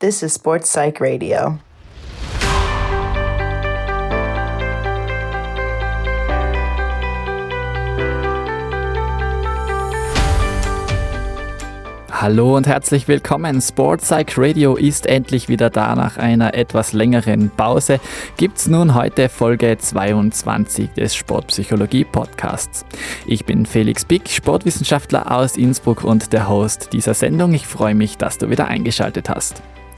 This is Sports Psych Radio. Hallo und herzlich willkommen. Sport Psych Radio ist endlich wieder da. Nach einer etwas längeren Pause gibt's nun heute Folge 22 des Sportpsychologie Podcasts. Ich bin Felix Bick, Sportwissenschaftler aus Innsbruck und der Host dieser Sendung. Ich freue mich, dass du wieder eingeschaltet hast.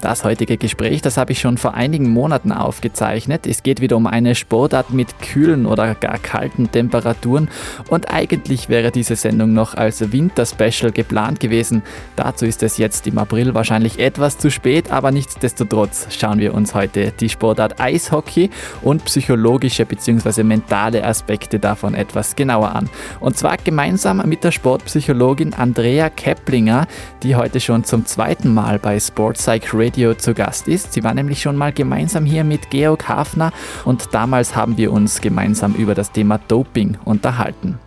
Das heutige Gespräch, das habe ich schon vor einigen Monaten aufgezeichnet. Es geht wieder um eine Sportart mit kühlen oder gar kalten Temperaturen und eigentlich wäre diese Sendung noch als Winterspecial geplant gewesen. Dazu ist es jetzt im April wahrscheinlich etwas zu spät, aber nichtsdestotrotz schauen wir uns heute die Sportart Eishockey und psychologische bzw. mentale Aspekte davon etwas genauer an. Und zwar gemeinsam mit der Sportpsychologin Andrea Keplinger, die heute schon zum zweiten Mal bei Sportpsych Radio Radio zu Gast ist. Sie war nämlich schon mal gemeinsam hier mit Georg Hafner und damals haben wir uns gemeinsam über das Thema Doping unterhalten.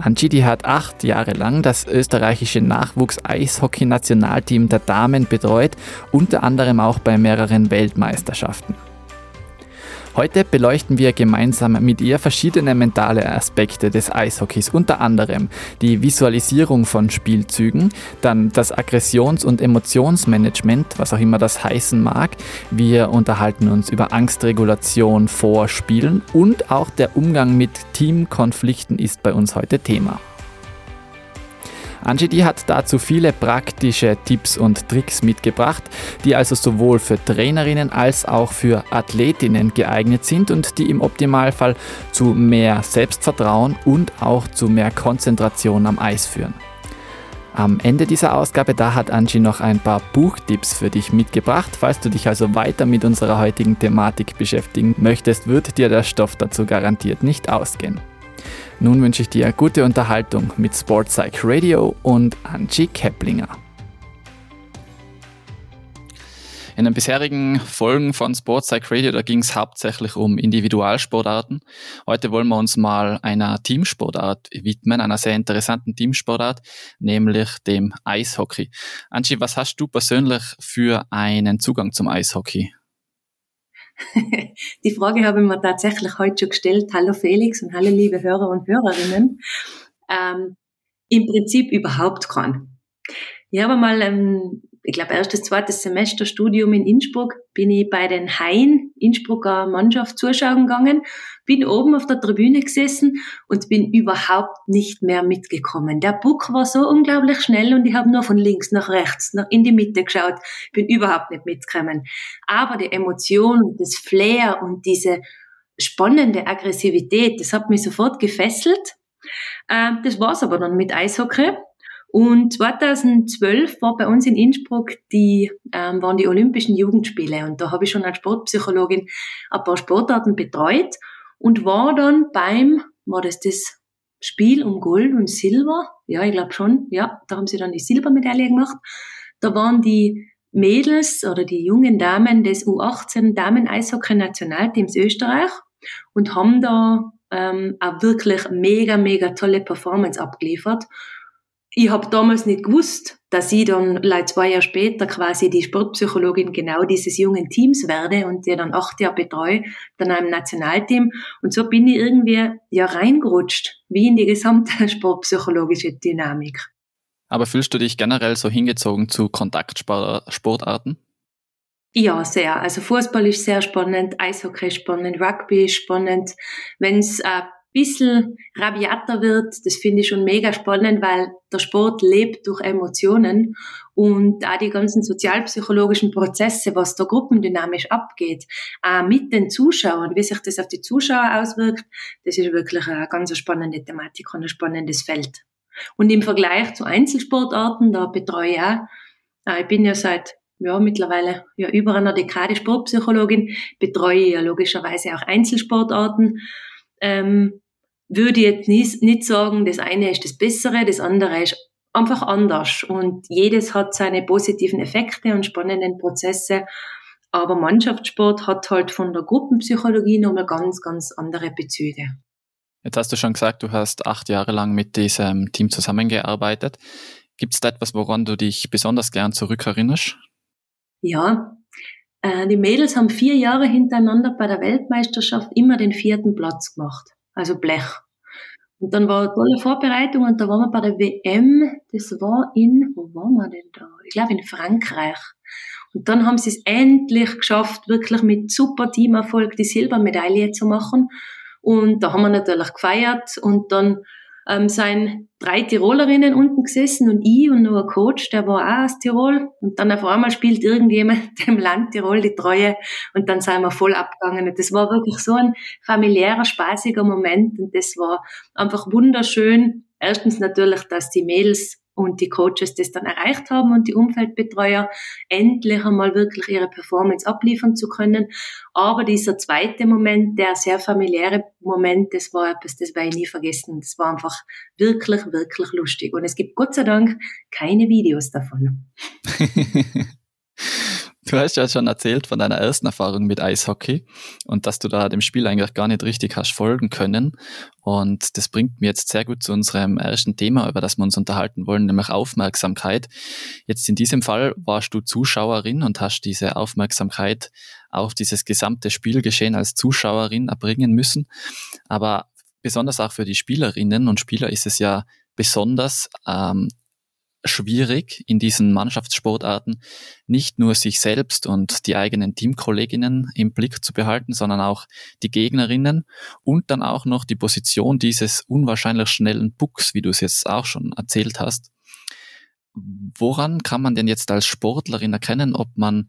Angie, die hat acht Jahre lang das österreichische Nachwuchs-Eishockey-Nationalteam der Damen betreut, unter anderem auch bei mehreren Weltmeisterschaften. Heute beleuchten wir gemeinsam mit ihr verschiedene mentale Aspekte des Eishockeys, unter anderem die Visualisierung von Spielzügen, dann das Aggressions- und Emotionsmanagement, was auch immer das heißen mag. Wir unterhalten uns über Angstregulation vor Spielen und auch der Umgang mit Teamkonflikten ist bei uns heute Thema. Angie hat dazu viele praktische Tipps und Tricks mitgebracht, die also sowohl für Trainerinnen als auch für Athletinnen geeignet sind und die im Optimalfall zu mehr Selbstvertrauen und auch zu mehr Konzentration am Eis führen. Am Ende dieser Ausgabe, da hat Angie noch ein paar Buchtipps für dich mitgebracht. Falls du dich also weiter mit unserer heutigen Thematik beschäftigen möchtest, wird dir der Stoff dazu garantiert nicht ausgehen. Nun wünsche ich dir gute Unterhaltung mit Sportpsych Radio und Angie Keplinger. In den bisherigen Folgen von Sportpsych Radio, da ging es hauptsächlich um Individualsportarten. Heute wollen wir uns mal einer Teamsportart widmen, einer sehr interessanten Teamsportart, nämlich dem Eishockey. Angie, was hast du persönlich für einen Zugang zum Eishockey? Die Frage habe ich mir tatsächlich heute schon gestellt. Hallo Felix und hallo liebe Hörer und Hörerinnen. Ähm, Im Prinzip überhaupt keinen. Ich habe mal ähm, ich glaube, erstes, zweites Semester Studium in Innsbruck bin ich bei den Hain Innsbrucker Mannschaft zuschauen gegangen, bin oben auf der Tribüne gesessen und bin überhaupt nicht mehr mitgekommen. Der Buck war so unglaublich schnell und ich habe nur von links nach rechts, nach in die Mitte geschaut, bin überhaupt nicht mitgekommen. Aber die Emotion, das Flair und diese spannende Aggressivität, das hat mich sofort gefesselt. Ähm, das war's aber dann mit Eishockey. Und 2012 war bei uns in Innsbruck die, ähm, waren die Olympischen Jugendspiele und da habe ich schon als Sportpsychologin ein paar Sportarten betreut und war dann beim, war das das Spiel um Gold und Silber? Ja, ich glaube schon. Ja, da haben sie dann die Silbermedaille gemacht. Da waren die Mädels oder die jungen Damen des U18 Damen-Eishockey-Nationalteams Österreich und haben da ähm, auch wirklich mega, mega tolle Performance abgeliefert ich habe damals nicht gewusst, dass ich dann like zwei Jahre später quasi die Sportpsychologin genau dieses jungen Teams werde und die dann acht Jahre betreue, dann einem Nationalteam. Und so bin ich irgendwie ja reingerutscht, wie in die gesamte sportpsychologische Dynamik. Aber fühlst du dich generell so hingezogen zu Kontaktsportarten? Ja, sehr. Also Fußball ist sehr spannend, Eishockey ist spannend, Rugby ist spannend. Wenn es äh, bisschen rabiater wird, das finde ich schon mega spannend, weil der Sport lebt durch Emotionen und auch die ganzen sozialpsychologischen Prozesse, was da gruppendynamisch abgeht, auch mit den Zuschauern, wie sich das auf die Zuschauer auswirkt, das ist wirklich eine ganz spannende Thematik und ein spannendes Feld. Und im Vergleich zu Einzelsportarten, da betreue ich auch, äh, ich bin ja seit ja, mittlerweile ja über einer Dekade Sportpsychologin, betreue ja logischerweise auch Einzelsportarten. Ähm, würde jetzt nicht, nicht sagen, das eine ist das Bessere, das andere ist einfach anders. Und jedes hat seine positiven Effekte und spannenden Prozesse. Aber Mannschaftssport hat halt von der Gruppenpsychologie nochmal ganz, ganz andere Bezüge. Jetzt hast du schon gesagt, du hast acht Jahre lang mit diesem Team zusammengearbeitet. Gibt es da etwas, woran du dich besonders gern zurückerinnerst? Ja, äh, die Mädels haben vier Jahre hintereinander bei der Weltmeisterschaft immer den vierten Platz gemacht, also Blech. Und dann war eine tolle Vorbereitung und da waren wir bei der WM, das war in, wo waren wir denn da? Ich glaube in Frankreich. Und dann haben sie es endlich geschafft, wirklich mit super Teamerfolg die Silbermedaille zu machen. Und da haben wir natürlich gefeiert und dann ähm, sind drei Tirolerinnen unten gesessen und ich und noch ein Coach, der war auch aus Tirol. Und dann auf einmal spielt irgendjemand dem Land Tirol die Treue und dann sind wir voll abgegangen. Und das war wirklich so ein familiärer, spaßiger Moment und das war einfach wunderschön. Erstens natürlich, dass die Mädels und die Coaches das dann erreicht haben und die Umfeldbetreuer endlich einmal wirklich ihre Performance abliefern zu können. Aber dieser zweite Moment, der sehr familiäre Moment, das war etwas, das werde ich nie vergessen. Das war einfach wirklich, wirklich lustig. Und es gibt Gott sei Dank keine Videos davon. Du hast ja schon erzählt von deiner ersten Erfahrung mit Eishockey und dass du da dem Spiel eigentlich gar nicht richtig hast folgen können. Und das bringt mir jetzt sehr gut zu unserem ersten Thema, über das wir uns unterhalten wollen, nämlich Aufmerksamkeit. Jetzt in diesem Fall warst du Zuschauerin und hast diese Aufmerksamkeit auf dieses gesamte Spielgeschehen als Zuschauerin erbringen müssen. Aber besonders auch für die Spielerinnen und Spieler ist es ja besonders ähm, schwierig in diesen Mannschaftssportarten nicht nur sich selbst und die eigenen Teamkolleginnen im Blick zu behalten, sondern auch die Gegnerinnen und dann auch noch die Position dieses unwahrscheinlich schnellen Pucks, wie du es jetzt auch schon erzählt hast. Woran kann man denn jetzt als Sportlerin erkennen, ob man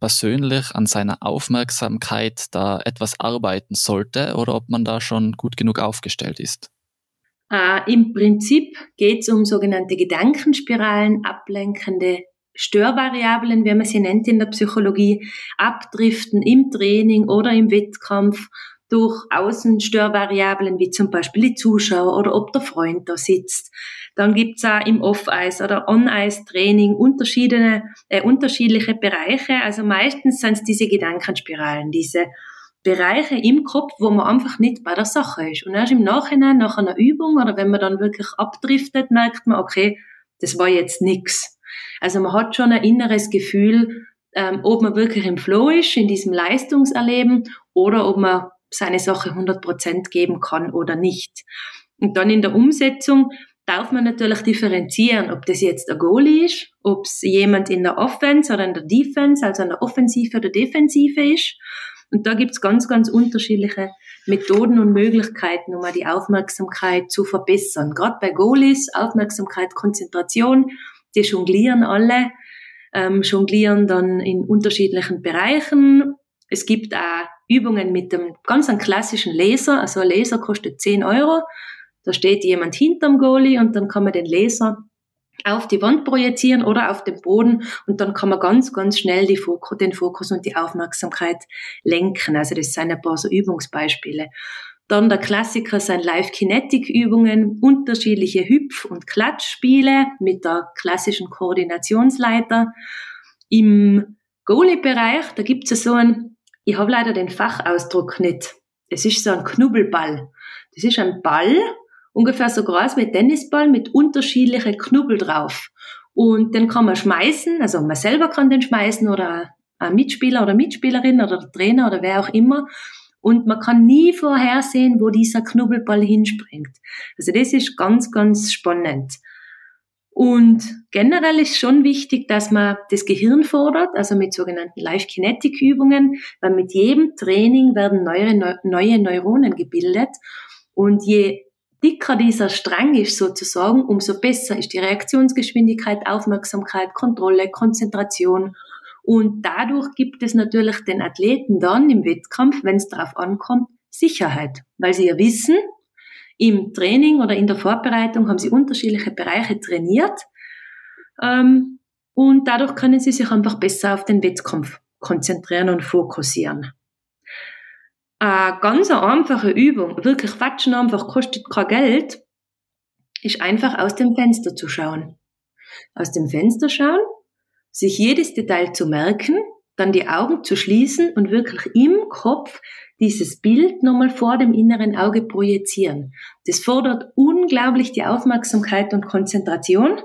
persönlich an seiner Aufmerksamkeit da etwas arbeiten sollte oder ob man da schon gut genug aufgestellt ist? Äh, Im Prinzip geht es um sogenannte Gedankenspiralen, ablenkende Störvariablen, wie man sie nennt in der Psychologie, abdriften im Training oder im Wettkampf durch Außenstörvariablen wie zum Beispiel die Zuschauer oder ob der Freund da sitzt. Dann gibt's auch im Off-Ice oder On-Ice-Training unterschiedliche, äh, unterschiedliche Bereiche. Also meistens sind es diese Gedankenspiralen, diese Bereiche im Kopf, wo man einfach nicht bei der Sache ist. Und erst im Nachhinein, nach einer Übung oder wenn man dann wirklich abdriftet, merkt man, okay, das war jetzt nix. Also man hat schon ein inneres Gefühl, ähm, ob man wirklich im Flow ist, in diesem Leistungserleben oder ob man seine Sache 100% geben kann oder nicht. Und dann in der Umsetzung darf man natürlich differenzieren, ob das jetzt der Goalie ist, ob es jemand in der Offense oder in der Defense, also in der Offensive oder Defensive ist und da gibt's ganz, ganz unterschiedliche Methoden und Möglichkeiten, um die Aufmerksamkeit zu verbessern. Gerade bei Goalies, Aufmerksamkeit, Konzentration, die jonglieren alle, ähm, jonglieren dann in unterschiedlichen Bereichen. Es gibt auch Übungen mit dem ganz klassischen Laser. Also ein Laser kostet 10 Euro. Da steht jemand hinterm Goalie und dann kann man den Laser auf die Wand projizieren oder auf den Boden und dann kann man ganz, ganz schnell Fokus, den Fokus und die Aufmerksamkeit lenken. Also das sind ein paar so Übungsbeispiele. Dann der Klassiker sind Live-Kinetic-Übungen, unterschiedliche Hüpf- und Klatschspiele mit der klassischen Koordinationsleiter. Im Goalie-Bereich, da gibt es so ein, ich habe leider den Fachausdruck nicht. Es ist so ein Knubbelball. Das ist ein Ball, ungefähr so groß wie ein Tennisball mit unterschiedlichen Knubbel drauf. Und den kann man schmeißen, also man selber kann den schmeißen oder ein Mitspieler oder Mitspielerin oder der Trainer oder wer auch immer. Und man kann nie vorhersehen, wo dieser Knubbelball hinspringt. Also das ist ganz, ganz spannend. Und generell ist schon wichtig, dass man das Gehirn fordert, also mit sogenannten Live-Kinetic-Übungen, weil mit jedem Training werden neue, neue Neuronen gebildet. Und je dicker dieser Strang ist sozusagen, umso besser ist die Reaktionsgeschwindigkeit, Aufmerksamkeit, Kontrolle, Konzentration. Und dadurch gibt es natürlich den Athleten dann im Wettkampf, wenn es darauf ankommt, Sicherheit, weil sie ja wissen, im Training oder in der Vorbereitung haben sie unterschiedliche Bereiche trainiert ähm, und dadurch können sie sich einfach besser auf den Wettkampf konzentrieren und fokussieren. Eine ganz einfache Übung, wirklich quatschen einfach, kostet kein Geld, ist einfach aus dem Fenster zu schauen. Aus dem Fenster schauen, sich jedes Detail zu merken, dann die Augen zu schließen und wirklich im Kopf dieses Bild nochmal vor dem inneren Auge projizieren. Das fordert unglaublich die Aufmerksamkeit und Konzentration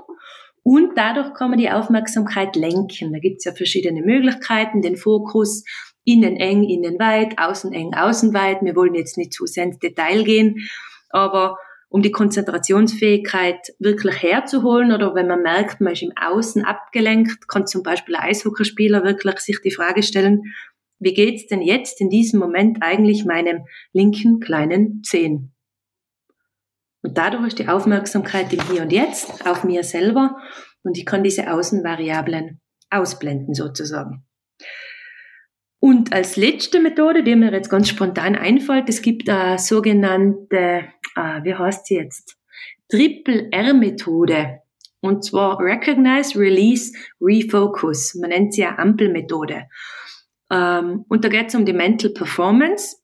Und dadurch kann man die Aufmerksamkeit lenken. Da gibt es ja verschiedene Möglichkeiten, den Fokus innen eng, innen weit, außen eng, außen weit. Wir wollen jetzt nicht zu sehr ins Detail gehen, aber um die Konzentrationsfähigkeit wirklich herzuholen oder wenn man merkt, man ist im Außen abgelenkt, kann zum Beispiel ein Eishockeyspieler wirklich sich die Frage stellen, wie geht's denn jetzt in diesem Moment eigentlich meinem linken kleinen Zehen? Und dadurch ist die Aufmerksamkeit im Hier und Jetzt auf mir selber und ich kann diese Außenvariablen ausblenden sozusagen. Und als letzte Methode, die mir jetzt ganz spontan einfällt, es gibt eine sogenannte, äh, wie heißt sie jetzt? Triple R-Methode. Und zwar Recognize, Release, Refocus. Man nennt sie ja Ampelmethode. Ähm, und da geht es um die Mental Performance,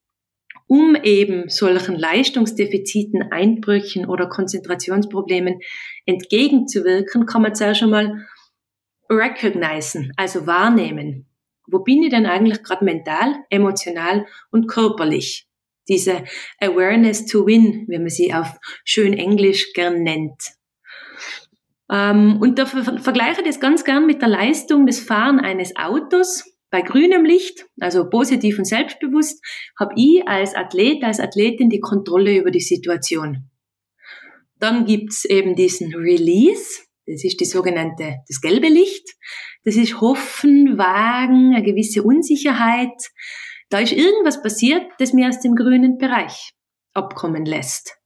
um eben solchen Leistungsdefiziten, Einbrüchen oder Konzentrationsproblemen entgegenzuwirken, kann man zuerst schon mal recognizen, also wahrnehmen. Wo bin ich denn eigentlich gerade mental, emotional und körperlich? Diese Awareness to Win, wie man sie auf schön Englisch gern nennt. Ähm, und da vergleiche ich das ganz gern mit der Leistung des Fahren eines Autos. Bei grünem Licht, also positiv und selbstbewusst, habe ich als Athlet, als Athletin die Kontrolle über die Situation. Dann gibt's eben diesen Release, das ist die sogenannte, das gelbe Licht. Das ist Hoffen, Wagen, eine gewisse Unsicherheit. Da ist irgendwas passiert, das mir aus dem grünen Bereich abkommen lässt.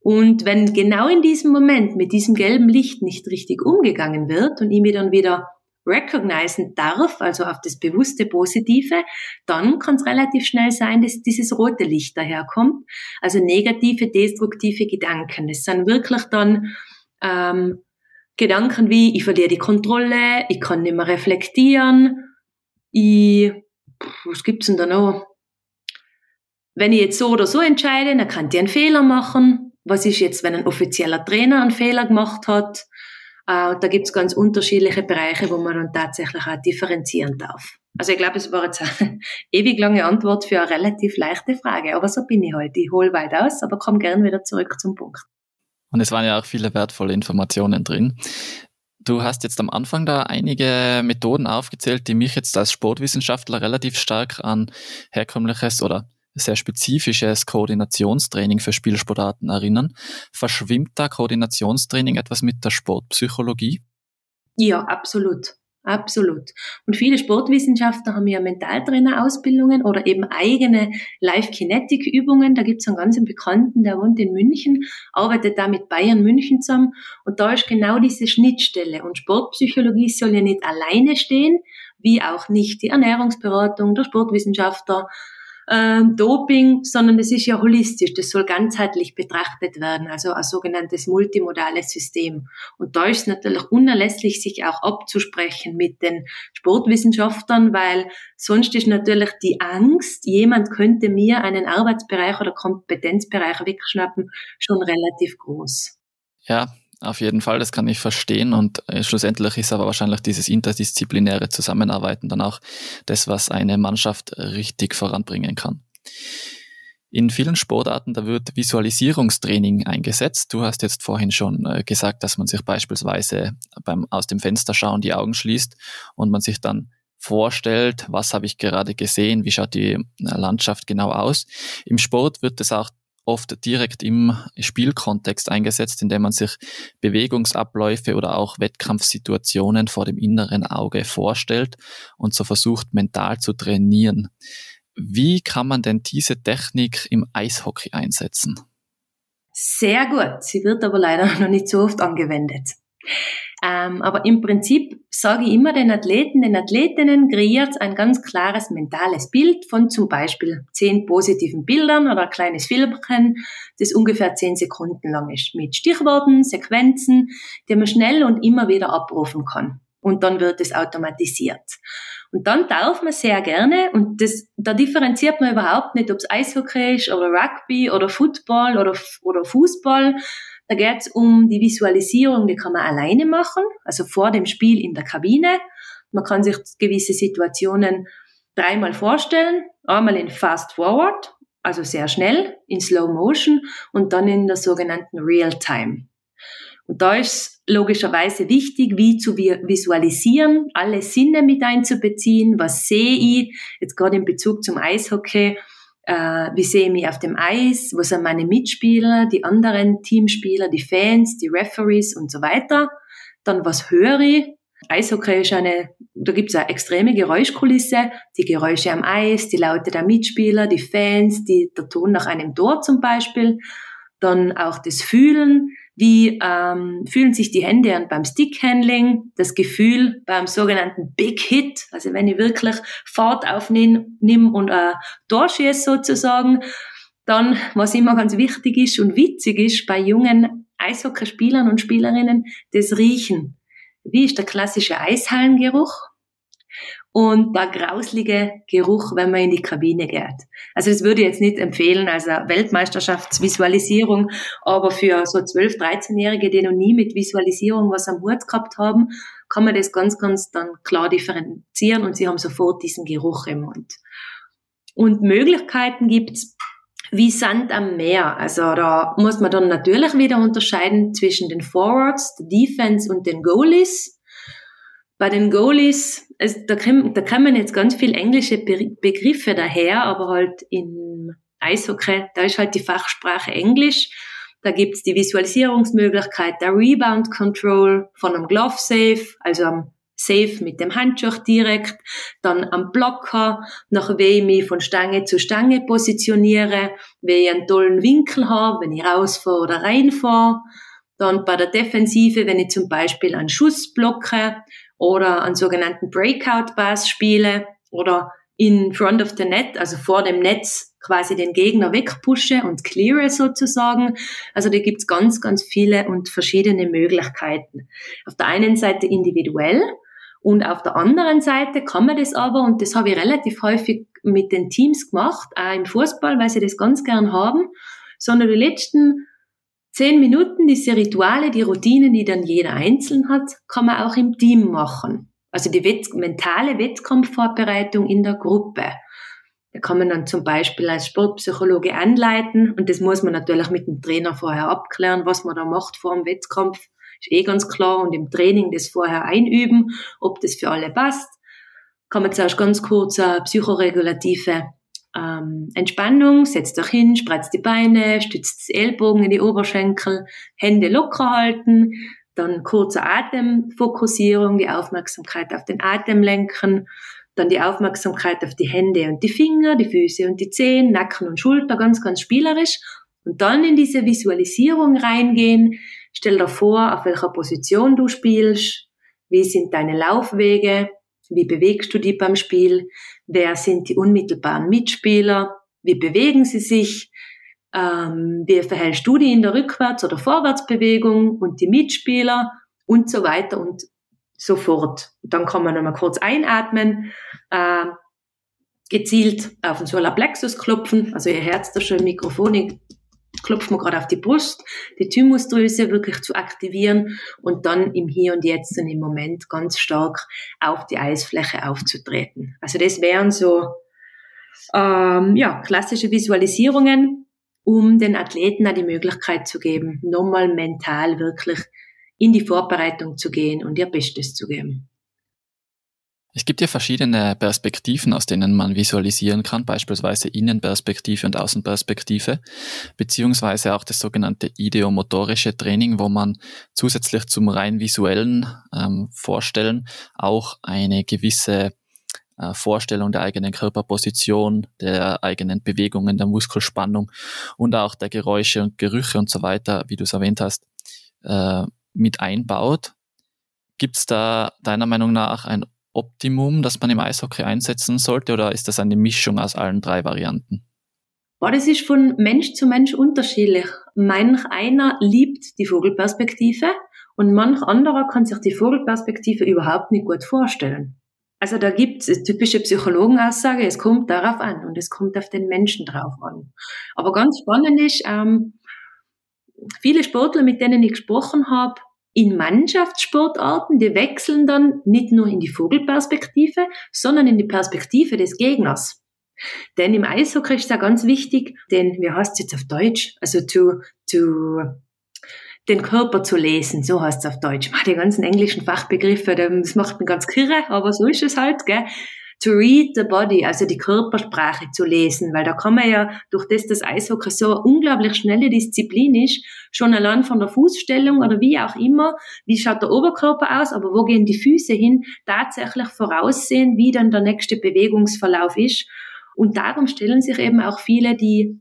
Und wenn genau in diesem Moment mit diesem gelben Licht nicht richtig umgegangen wird und ich mir dann wieder recognizen darf, also auf das bewusste Positive, dann kann es relativ schnell sein, dass dieses rote Licht daherkommt. Also negative, destruktive Gedanken. Das sind wirklich dann ähm, Gedanken wie, ich verliere die Kontrolle, ich kann nicht mehr reflektieren, ich, was gibt's denn da noch? Wenn ich jetzt so oder so entscheide, dann kann ich einen Fehler machen. Was ist jetzt, wenn ein offizieller Trainer einen Fehler gemacht hat? Äh, da gibt's ganz unterschiedliche Bereiche, wo man dann tatsächlich auch differenzieren darf. Also ich glaube, es war jetzt eine ewig lange Antwort für eine relativ leichte Frage, aber so bin ich halt. Ich hole weit aus, aber komme gern wieder zurück zum Punkt. Und es waren ja auch viele wertvolle Informationen drin. Du hast jetzt am Anfang da einige Methoden aufgezählt, die mich jetzt als Sportwissenschaftler relativ stark an herkömmliches oder sehr spezifisches Koordinationstraining für Spielsportarten erinnern. Verschwimmt da Koordinationstraining etwas mit der Sportpsychologie? Ja, absolut. Absolut. Und viele Sportwissenschaftler haben ja Mentaltrainerausbildungen oder eben eigene Live-Kinetic-Übungen. Da gibt es einen ganz bekannten, der wohnt in München, arbeitet da mit Bayern München zusammen. Und da ist genau diese Schnittstelle. Und Sportpsychologie soll ja nicht alleine stehen, wie auch nicht die Ernährungsberatung, der Sportwissenschaftler, äh, Doping, sondern es ist ja holistisch, das soll ganzheitlich betrachtet werden, also ein sogenanntes multimodales System. Und da ist natürlich unerlässlich, sich auch abzusprechen mit den Sportwissenschaftlern, weil sonst ist natürlich die Angst, jemand könnte mir einen Arbeitsbereich oder Kompetenzbereich wegschnappen, schon relativ groß. Ja, auf jeden Fall, das kann ich verstehen und äh, schlussendlich ist aber wahrscheinlich dieses interdisziplinäre Zusammenarbeiten dann auch das, was eine Mannschaft richtig voranbringen kann. In vielen Sportarten, da wird Visualisierungstraining eingesetzt. Du hast jetzt vorhin schon äh, gesagt, dass man sich beispielsweise beim aus dem Fenster schauen die Augen schließt und man sich dann vorstellt, was habe ich gerade gesehen, wie schaut die äh, Landschaft genau aus. Im Sport wird es auch oft direkt im Spielkontext eingesetzt, indem man sich Bewegungsabläufe oder auch Wettkampfsituationen vor dem inneren Auge vorstellt und so versucht mental zu trainieren. Wie kann man denn diese Technik im Eishockey einsetzen? Sehr gut. Sie wird aber leider noch nicht so oft angewendet. Ähm, aber im Prinzip sage ich immer den Athleten, den Athletinnen, kreiert ein ganz klares mentales Bild von zum Beispiel zehn positiven Bildern oder ein kleines Filmchen, das ungefähr zehn Sekunden lang ist, mit Stichworten, Sequenzen, die man schnell und immer wieder abrufen kann. Und dann wird es automatisiert. Und dann darf man sehr gerne, und das, da differenziert man überhaupt nicht, ob es Eishockey ist oder Rugby oder Football oder, oder Fußball, da geht es um die Visualisierung, die kann man alleine machen, also vor dem Spiel in der Kabine. Man kann sich gewisse Situationen dreimal vorstellen, einmal in Fast Forward, also sehr schnell, in Slow Motion und dann in der sogenannten Real Time. Und da ist logischerweise wichtig, wie zu visualisieren, alle Sinne mit einzubeziehen. Was sehe ich? Jetzt gerade in Bezug zum Eishockey. Äh, wie sehe ich mich auf dem Eis? Wo sind meine Mitspieler, die anderen Teamspieler, die Fans, die Referees und so weiter? Dann was höre ich? Eishockey ist eine, da gibt es eine extreme Geräuschkulisse, die Geräusche am Eis, die Laute der Mitspieler, die Fans, die, der Ton nach einem Tor zum Beispiel, dann auch das Fühlen, wie ähm, fühlen sich die Hände an beim Stickhandling, das Gefühl beim sogenannten Big Hit, also wenn ich wirklich Fahrt aufnehme und Tor schieße sozusagen, dann, was immer ganz wichtig ist und witzig ist bei jungen Eishockeyspielern und Spielerinnen, das Riechen. Wie ist der klassische Eishallengeruch und der grauslige Geruch, wenn man in die Kabine geht. Also das würde ich jetzt nicht empfehlen als eine Weltmeisterschaftsvisualisierung, aber für so 12-, 13-Jährige, die noch nie mit Visualisierung was am Hut gehabt haben, kann man das ganz, ganz dann klar differenzieren und sie haben sofort diesen Geruch im Mund. Und Möglichkeiten gibt's wie Sand am Meer. Also da muss man dann natürlich wieder unterscheiden zwischen den Forwards, der Defense und den Goalies. Bei den Goalies, also da, kann, da kommen jetzt ganz viel englische Begriffe daher, aber halt im Eishockey, da ist halt die Fachsprache Englisch. Da gibt's die Visualisierungsmöglichkeit der Rebound Control von einem Glove Safe, also am safe mit dem Handschuh direkt, dann am Blocker, nach wie ich mich von Stange zu Stange positioniere, wie ich einen tollen Winkel habe, wenn ich rausfahre oder reinfahre, dann bei der Defensive, wenn ich zum Beispiel einen Schuss blocke oder einen sogenannten Breakout Pass spiele oder in front of the net, also vor dem Netz quasi den Gegner wegpushe und cleare sozusagen. Also da gibt's ganz, ganz viele und verschiedene Möglichkeiten. Auf der einen Seite individuell, und auf der anderen Seite kann man das aber, und das habe ich relativ häufig mit den Teams gemacht, auch im Fußball, weil sie das ganz gern haben, sondern die letzten zehn Minuten, diese Rituale, die Routinen, die dann jeder einzeln hat, kann man auch im Team machen. Also die Wett mentale Wettkampfvorbereitung in der Gruppe. Da kann man dann zum Beispiel als Sportpsychologe anleiten und das muss man natürlich mit dem Trainer vorher abklären, was man da macht vor dem Wettkampf ist eh ganz klar. Und im Training das vorher einüben, ob das für alle passt. Kann man zuerst ganz kurz eine psychoregulative ähm, Entspannung, setzt euch hin, spreizt die Beine, stützt die Ellbogen in die Oberschenkel, Hände locker halten, dann kurze Atemfokussierung, die Aufmerksamkeit auf den Atem lenken, dann die Aufmerksamkeit auf die Hände und die Finger, die Füße und die Zehen, Nacken und Schulter, ganz, ganz spielerisch. Und dann in diese Visualisierung reingehen, Stell dir vor, auf welcher Position du spielst, wie sind deine Laufwege, wie bewegst du dich beim Spiel, wer sind die unmittelbaren Mitspieler, wie bewegen sie sich, ähm, wie verhältst du dich in der Rückwärts- oder Vorwärtsbewegung und die Mitspieler und so weiter und so fort. Dann kann man nochmal kurz einatmen, äh, gezielt auf den Solarplexus klopfen, also ihr Herz da schon im Mikrofon klopft man gerade auf die Brust, die Thymusdrüse wirklich zu aktivieren und dann im Hier und Jetzt und im Moment ganz stark auf die Eisfläche aufzutreten. Also das wären so ähm, ja, klassische Visualisierungen, um den Athleten auch die Möglichkeit zu geben, nochmal mental wirklich in die Vorbereitung zu gehen und ihr Bestes zu geben. Es gibt ja verschiedene Perspektiven, aus denen man visualisieren kann, beispielsweise Innenperspektive und Außenperspektive, beziehungsweise auch das sogenannte ideomotorische Training, wo man zusätzlich zum rein visuellen ähm, Vorstellen auch eine gewisse äh, Vorstellung der eigenen Körperposition, der eigenen Bewegungen, der Muskelspannung und auch der Geräusche und Gerüche und so weiter, wie du es erwähnt hast, äh, mit einbaut. Gibt es da deiner Meinung nach ein Optimum, das man im Eishockey einsetzen sollte, oder ist das eine Mischung aus allen drei Varianten? Boah, das ist von Mensch zu Mensch unterschiedlich. Manch einer liebt die Vogelperspektive und manch anderer kann sich die Vogelperspektive überhaupt nicht gut vorstellen. Also da gibt es typische Psychologenaussage, es kommt darauf an und es kommt auf den Menschen drauf an. Aber ganz spannend ist, ähm, viele Sportler, mit denen ich gesprochen habe, in Mannschaftssportarten, die wechseln dann nicht nur in die Vogelperspektive, sondern in die Perspektive des Gegners. Denn im Eishockey ist da ganz wichtig, denn wie heißt es jetzt auf Deutsch? Also to, to, den Körper zu lesen, so heißt es auf Deutsch. Die ganzen englischen Fachbegriffe, das macht mich ganz kirre, aber so ist es halt, gell? To read the body, also die Körpersprache zu lesen, weil da kann man ja, durch das das Eishockey so eine unglaublich schnelle Disziplin ist, schon allein von der Fußstellung oder wie auch immer, wie schaut der Oberkörper aus, aber wo gehen die Füße hin, tatsächlich voraussehen, wie dann der nächste Bewegungsverlauf ist. Und darum stellen sich eben auch viele die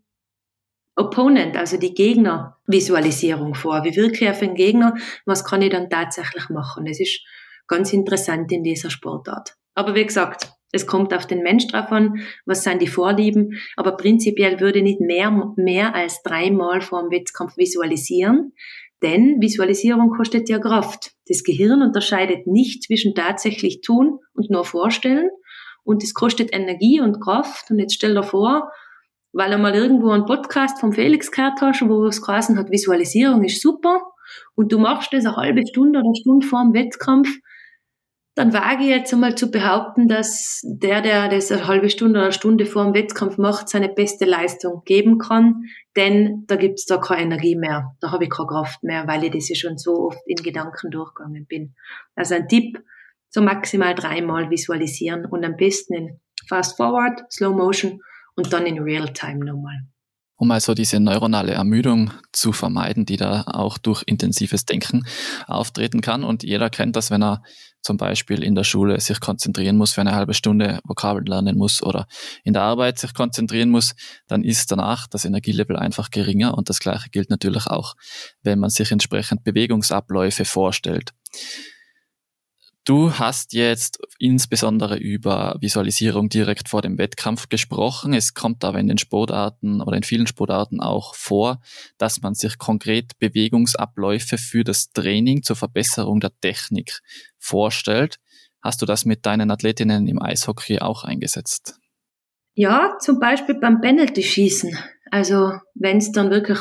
Opponent, also die Gegnervisualisierung vor. Wie wirke ich auf den Gegner? Was kann ich dann tatsächlich machen? Das ist ganz interessant in dieser Sportart. Aber wie gesagt, es kommt auf den Mensch drauf an, was sind die Vorlieben. Aber prinzipiell würde ich nicht mehr, mehr als dreimal vor dem Wettkampf visualisieren. Denn Visualisierung kostet ja Kraft. Das Gehirn unterscheidet nicht zwischen tatsächlich tun und nur vorstellen. Und es kostet Energie und Kraft. Und jetzt stell dir vor, weil er mal irgendwo einen Podcast vom Felix gehört hast, wo es geheißen hat, Visualisierung ist super und du machst das eine halbe Stunde oder Stunde vor dem Wettkampf, dann wage ich jetzt einmal zu behaupten, dass der, der das eine halbe Stunde oder eine Stunde vor dem Wettkampf macht, seine beste Leistung geben kann, denn da gibt's da keine Energie mehr, da habe ich keine Kraft mehr, weil ich das ja schon so oft in Gedanken durchgegangen bin. Also ein Tipp, so maximal dreimal visualisieren und am besten in Fast Forward, Slow Motion und dann in Real-Time nochmal. Um also diese neuronale Ermüdung zu vermeiden, die da auch durch intensives Denken auftreten kann. Und jeder kennt das, wenn er zum Beispiel in der Schule sich konzentrieren muss, für eine halbe Stunde Vokabeln lernen muss oder in der Arbeit sich konzentrieren muss, dann ist danach das Energielevel einfach geringer. Und das Gleiche gilt natürlich auch, wenn man sich entsprechend Bewegungsabläufe vorstellt. Du hast jetzt insbesondere über Visualisierung direkt vor dem Wettkampf gesprochen. Es kommt aber in den Sportarten oder in vielen Sportarten auch vor, dass man sich konkret Bewegungsabläufe für das Training zur Verbesserung der Technik vorstellt. Hast du das mit deinen Athletinnen im Eishockey auch eingesetzt? Ja, zum Beispiel beim Penalty-Schießen. Also wenn es dann wirklich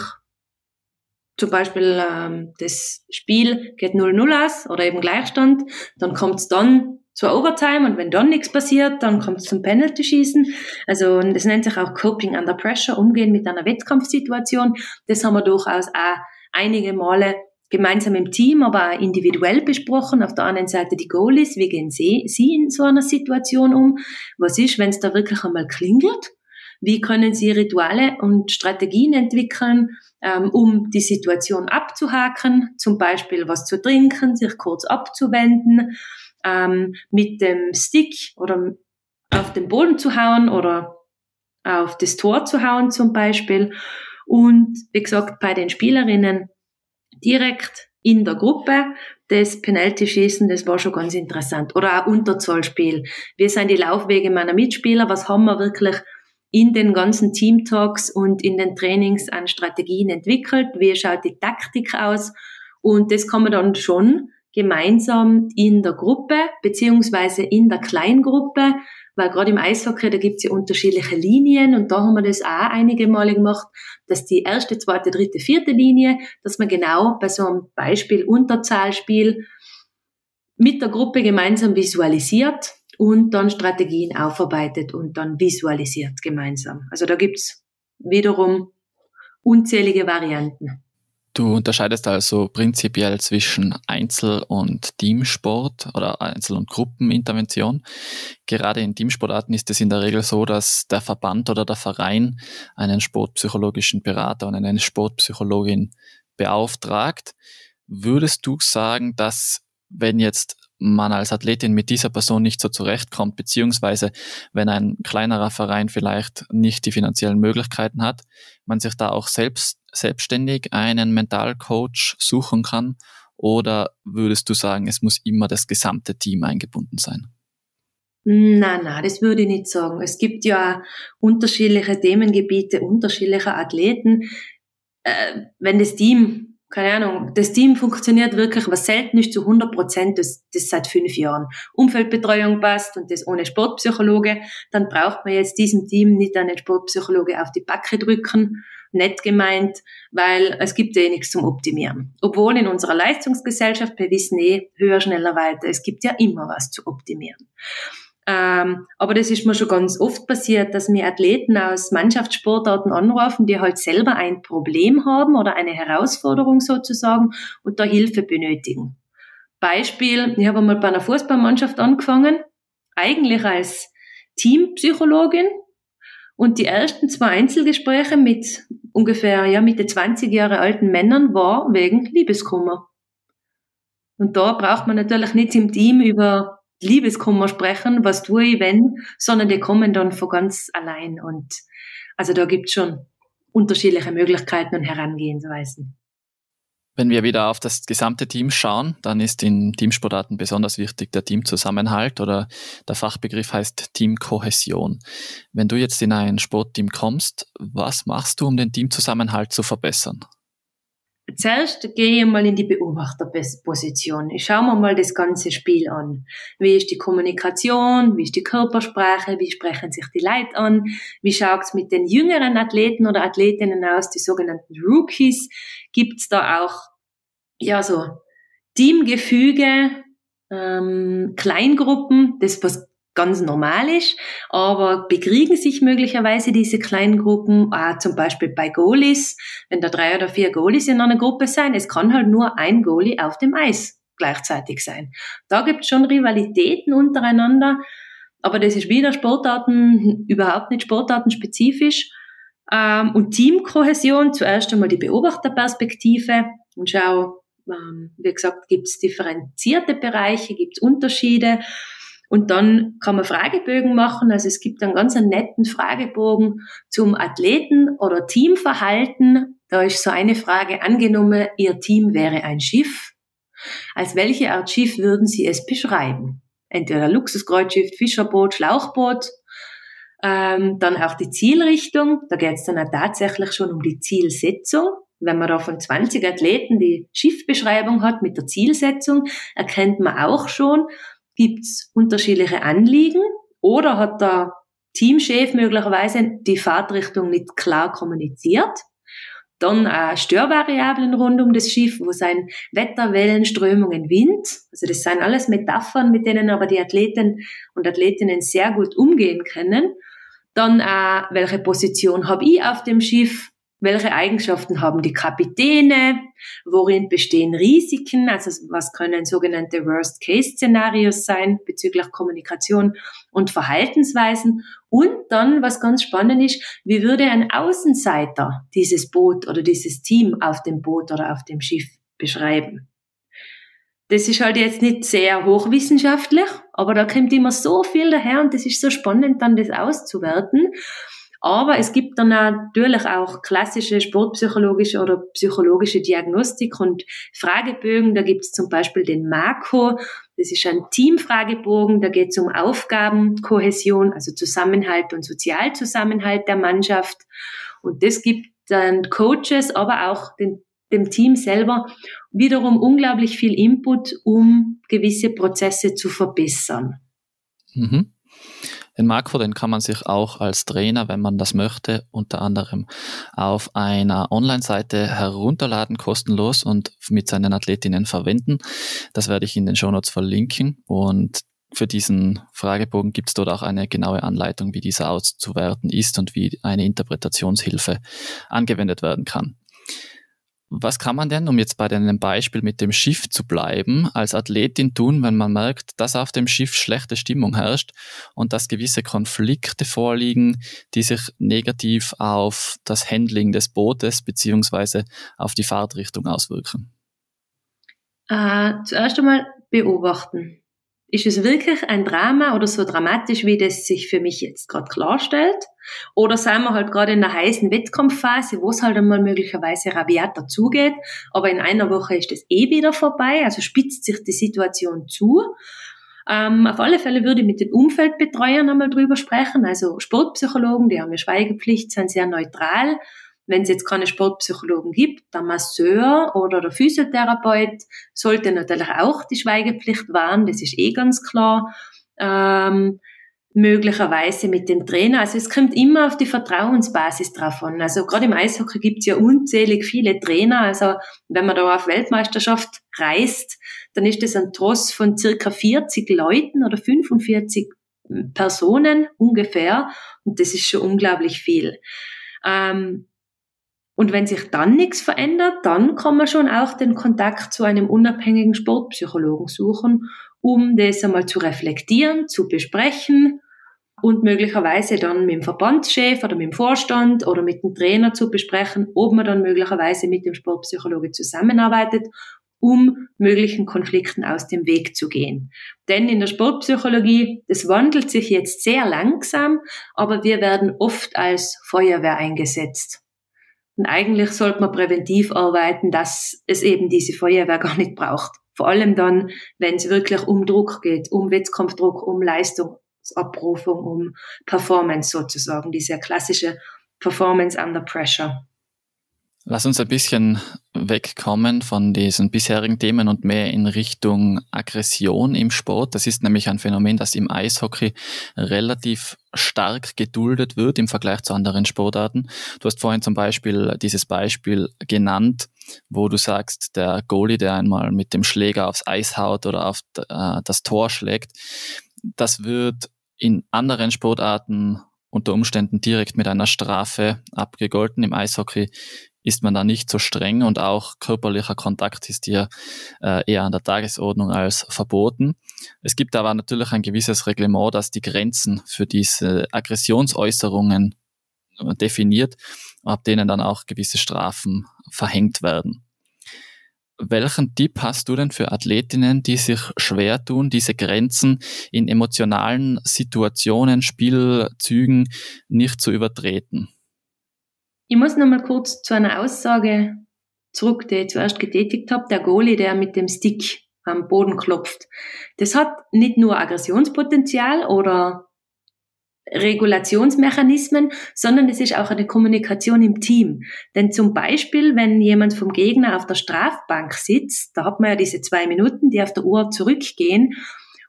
zum Beispiel ähm, das Spiel geht 0-0 aus oder eben Gleichstand, dann kommt es dann zur Overtime und wenn dann nichts passiert, dann kommt es zum Penalty-Schießen. Also das nennt sich auch Coping under Pressure, umgehen mit einer Wettkampfsituation. Das haben wir durchaus auch einige Male gemeinsam im Team, aber auch individuell besprochen. Auf der anderen Seite die Goalies, wie gehen sie, sie in so einer Situation um? Was ist, wenn es da wirklich einmal klingelt? Wie können sie Rituale und Strategien entwickeln, ähm, um die Situation abzuhaken, zum Beispiel was zu trinken, sich kurz abzuwenden, ähm, mit dem Stick oder auf den Boden zu hauen oder auf das Tor zu hauen zum Beispiel. Und wie gesagt, bei den Spielerinnen direkt in der Gruppe das Penalty-Schießen, das war schon ganz interessant. Oder auch Unterzahlspiel. Wie sind die Laufwege meiner Mitspieler? Was haben wir wirklich in den ganzen Team-Talks und in den Trainings an Strategien entwickelt. Wie schaut die Taktik aus? Und das kann man dann schon gemeinsam in der Gruppe beziehungsweise in der Kleingruppe, weil gerade im Eishockey, da gibt's ja unterschiedliche Linien und da haben wir das auch einige Male gemacht, dass die erste, zweite, dritte, vierte Linie, dass man genau bei so einem Beispiel Unterzahlspiel mit der Gruppe gemeinsam visualisiert und dann Strategien aufarbeitet und dann visualisiert gemeinsam. Also da gibt's wiederum unzählige Varianten. Du unterscheidest also prinzipiell zwischen Einzel- und Teamsport oder Einzel- und Gruppenintervention. Gerade in Teamsportarten ist es in der Regel so, dass der Verband oder der Verein einen sportpsychologischen Berater und eine Sportpsychologin beauftragt. Würdest du sagen, dass wenn jetzt man als Athletin mit dieser Person nicht so zurechtkommt, beziehungsweise wenn ein kleinerer Verein vielleicht nicht die finanziellen Möglichkeiten hat, man sich da auch selbst selbstständig einen Mentalcoach suchen kann? Oder würdest du sagen, es muss immer das gesamte Team eingebunden sein? Nein, nein, das würde ich nicht sagen. Es gibt ja unterschiedliche Themengebiete, unterschiedliche Athleten. Äh, wenn das Team keine Ahnung, das Team funktioniert wirklich, was selten ist, zu 100 Prozent, das, das seit fünf Jahren. Umfeldbetreuung passt und das ohne Sportpsychologe, dann braucht man jetzt diesem Team nicht einen Sportpsychologe auf die Backe drücken, nett gemeint, weil es gibt ja eh nichts zum Optimieren. Obwohl in unserer Leistungsgesellschaft, wir wissen eh, höher, schneller, weiter, es gibt ja immer was zu optimieren. Ähm, aber das ist mir schon ganz oft passiert, dass mir Athleten aus Mannschaftssportarten anrufen, die halt selber ein Problem haben oder eine Herausforderung sozusagen und da Hilfe benötigen. Beispiel, ich habe mal bei einer Fußballmannschaft angefangen, eigentlich als Teampsychologin und die ersten zwei Einzelgespräche mit ungefähr ja Mitte 20 Jahre alten Männern war wegen Liebeskummer. Und da braucht man natürlich nicht im Team über Liebeskummer sprechen, was tue ich, wenn, sondern die kommen dann von ganz allein. Und also da gibt's schon unterschiedliche Möglichkeiten und Herangehensweisen. Wenn wir wieder auf das gesamte Team schauen, dann ist in Teamsportarten besonders wichtig der Teamzusammenhalt oder der Fachbegriff heißt Teamkohäsion. Wenn du jetzt in ein Sportteam kommst, was machst du, um den Teamzusammenhalt zu verbessern? Zuerst gehe ich mal in die Beobachterposition. Ich schaue mir mal das ganze Spiel an. Wie ist die Kommunikation? Wie ist die Körpersprache? Wie sprechen sich die Leute an? Wie schaut es mit den jüngeren Athleten oder Athletinnen aus, die sogenannten Rookies? Gibt es da auch, ja, so Teamgefüge, ähm, Kleingruppen, das was ganz normal ist, aber bekriegen sich möglicherweise diese kleinen Gruppen, ah, zum Beispiel bei Goalies, wenn da drei oder vier Goalies in einer Gruppe sein, es kann halt nur ein Goalie auf dem Eis gleichzeitig sein. Da gibt es schon Rivalitäten untereinander, aber das ist wieder Sportarten, überhaupt nicht sportartenspezifisch. Ähm, und Teamkohäsion, zuerst einmal die Beobachterperspektive und schau, ähm, wie gesagt, gibt es differenzierte Bereiche, gibt es Unterschiede. Und dann kann man Fragebögen machen. Also es gibt einen ganz netten Fragebogen zum Athleten- oder Teamverhalten. Da ist so eine Frage angenommen, Ihr Team wäre ein Schiff. Als welche Art Schiff würden Sie es beschreiben? Entweder Luxuskreuzschiff, Fischerboot, Schlauchboot. Ähm, dann auch die Zielrichtung. Da geht es dann auch tatsächlich schon um die Zielsetzung. Wenn man da von 20 Athleten die Schiffbeschreibung hat mit der Zielsetzung, erkennt man auch schon, Gibt's unterschiedliche Anliegen oder hat der Teamchef möglicherweise die Fahrtrichtung nicht klar kommuniziert? Dann äh, Störvariablen rund um das Schiff, wo sein Wetter, Wellen, Strömungen, Wind. Also das sind alles Metaphern, mit denen aber die Athleten und Athletinnen sehr gut umgehen können. Dann äh, welche Position habe ich auf dem Schiff? Welche Eigenschaften haben die Kapitäne? Worin bestehen Risiken? Also was können sogenannte Worst-Case-Szenarios sein bezüglich Kommunikation und Verhaltensweisen? Und dann, was ganz spannend ist, wie würde ein Außenseiter dieses Boot oder dieses Team auf dem Boot oder auf dem Schiff beschreiben? Das ist halt jetzt nicht sehr hochwissenschaftlich, aber da kommt immer so viel daher und das ist so spannend, dann das auszuwerten. Aber es gibt dann natürlich auch klassische sportpsychologische oder psychologische Diagnostik und Fragebögen. Da gibt es zum Beispiel den MAKO. Das ist ein Teamfragebogen. Da geht es um Aufgabenkohäsion, also Zusammenhalt und Sozialzusammenhalt der Mannschaft. Und das gibt dann Coaches, aber auch den, dem Team selber wiederum unglaublich viel Input, um gewisse Prozesse zu verbessern. Mhm. Den Makro, den kann man sich auch als Trainer, wenn man das möchte, unter anderem auf einer Online-Seite herunterladen, kostenlos und mit seinen Athletinnen verwenden. Das werde ich in den Shownotes verlinken und für diesen Fragebogen gibt es dort auch eine genaue Anleitung, wie dieser auszuwerten ist und wie eine Interpretationshilfe angewendet werden kann. Was kann man denn, um jetzt bei deinem Beispiel mit dem Schiff zu bleiben, als Athletin tun, wenn man merkt, dass auf dem Schiff schlechte Stimmung herrscht und dass gewisse Konflikte vorliegen, die sich negativ auf das Handling des Bootes beziehungsweise auf die Fahrtrichtung auswirken? Äh, zuerst einmal beobachten. Ist es wirklich ein Drama oder so dramatisch, wie das sich für mich jetzt gerade klarstellt? Oder sind wir halt gerade in der heißen Wettkampfphase, wo es halt einmal möglicherweise rabiat dazugeht, aber in einer Woche ist es eh wieder vorbei, also spitzt sich die Situation zu. Ähm, auf alle Fälle würde ich mit den Umfeldbetreuern einmal drüber sprechen, also Sportpsychologen, die haben ja Schweigepflicht, sind sehr neutral wenn es jetzt keine Sportpsychologen gibt, der Masseur oder der Physiotherapeut sollte natürlich auch die Schweigepflicht wahren, das ist eh ganz klar. Ähm, möglicherweise mit dem Trainer. Also es kommt immer auf die Vertrauensbasis drauf an. Also gerade im Eishockey gibt es ja unzählig viele Trainer. Also wenn man da auf Weltmeisterschaft reist, dann ist das ein Tross von circa 40 Leuten oder 45 Personen ungefähr und das ist schon unglaublich viel. Ähm, und wenn sich dann nichts verändert, dann kann man schon auch den Kontakt zu einem unabhängigen Sportpsychologen suchen, um das einmal zu reflektieren, zu besprechen und möglicherweise dann mit dem Verbandschef oder mit dem Vorstand oder mit dem Trainer zu besprechen, ob man dann möglicherweise mit dem Sportpsychologe zusammenarbeitet, um möglichen Konflikten aus dem Weg zu gehen. Denn in der Sportpsychologie, das wandelt sich jetzt sehr langsam, aber wir werden oft als Feuerwehr eingesetzt. Und eigentlich sollte man präventiv arbeiten, dass es eben diese Feuerwehr gar nicht braucht. Vor allem dann, wenn es wirklich um Druck geht, um Wettkampfdruck, um Leistungsabrufung, um Performance sozusagen, diese klassische Performance under pressure. Lass uns ein bisschen wegkommen von diesen bisherigen Themen und mehr in Richtung Aggression im Sport. Das ist nämlich ein Phänomen, das im Eishockey relativ stark geduldet wird im Vergleich zu anderen Sportarten. Du hast vorhin zum Beispiel dieses Beispiel genannt, wo du sagst, der Goalie, der einmal mit dem Schläger aufs Eis haut oder auf äh, das Tor schlägt, das wird in anderen Sportarten unter Umständen direkt mit einer Strafe abgegolten. Im Eishockey ist man da nicht so streng und auch körperlicher Kontakt ist hier äh, eher an der Tagesordnung als verboten. Es gibt aber natürlich ein gewisses Reglement, das die Grenzen für diese Aggressionsäußerungen äh, definiert, ab denen dann auch gewisse Strafen verhängt werden. Welchen Tipp hast du denn für Athletinnen, die sich schwer tun, diese Grenzen in emotionalen Situationen, Spielzügen nicht zu übertreten? Ich muss noch mal kurz zu einer Aussage zurück, die ich zuerst getätigt habe. Der Goalie, der mit dem Stick am Boden klopft. Das hat nicht nur Aggressionspotenzial oder Regulationsmechanismen, sondern es ist auch eine Kommunikation im Team. Denn zum Beispiel, wenn jemand vom Gegner auf der Strafbank sitzt, da hat man ja diese zwei Minuten, die auf der Uhr zurückgehen,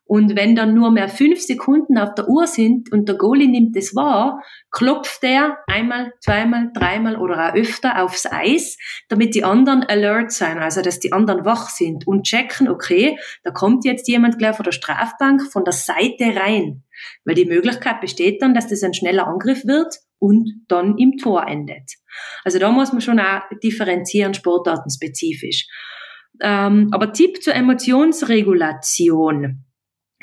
und wenn dann nur mehr fünf Sekunden auf der Uhr sind und der Goalie nimmt es wahr, klopft er einmal, zweimal, dreimal oder auch öfter aufs Eis, damit die anderen alert sein, also dass die anderen wach sind und checken, okay, da kommt jetzt jemand gleich von der Strafbank von der Seite rein. Weil die Möglichkeit besteht dann, dass das ein schneller Angriff wird und dann im Tor endet. Also da muss man schon auch differenzieren, sportartenspezifisch. Ähm, aber Tipp zur Emotionsregulation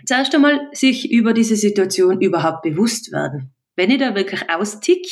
zuerst einmal sich über diese Situation überhaupt bewusst werden. Wenn ich da wirklich austick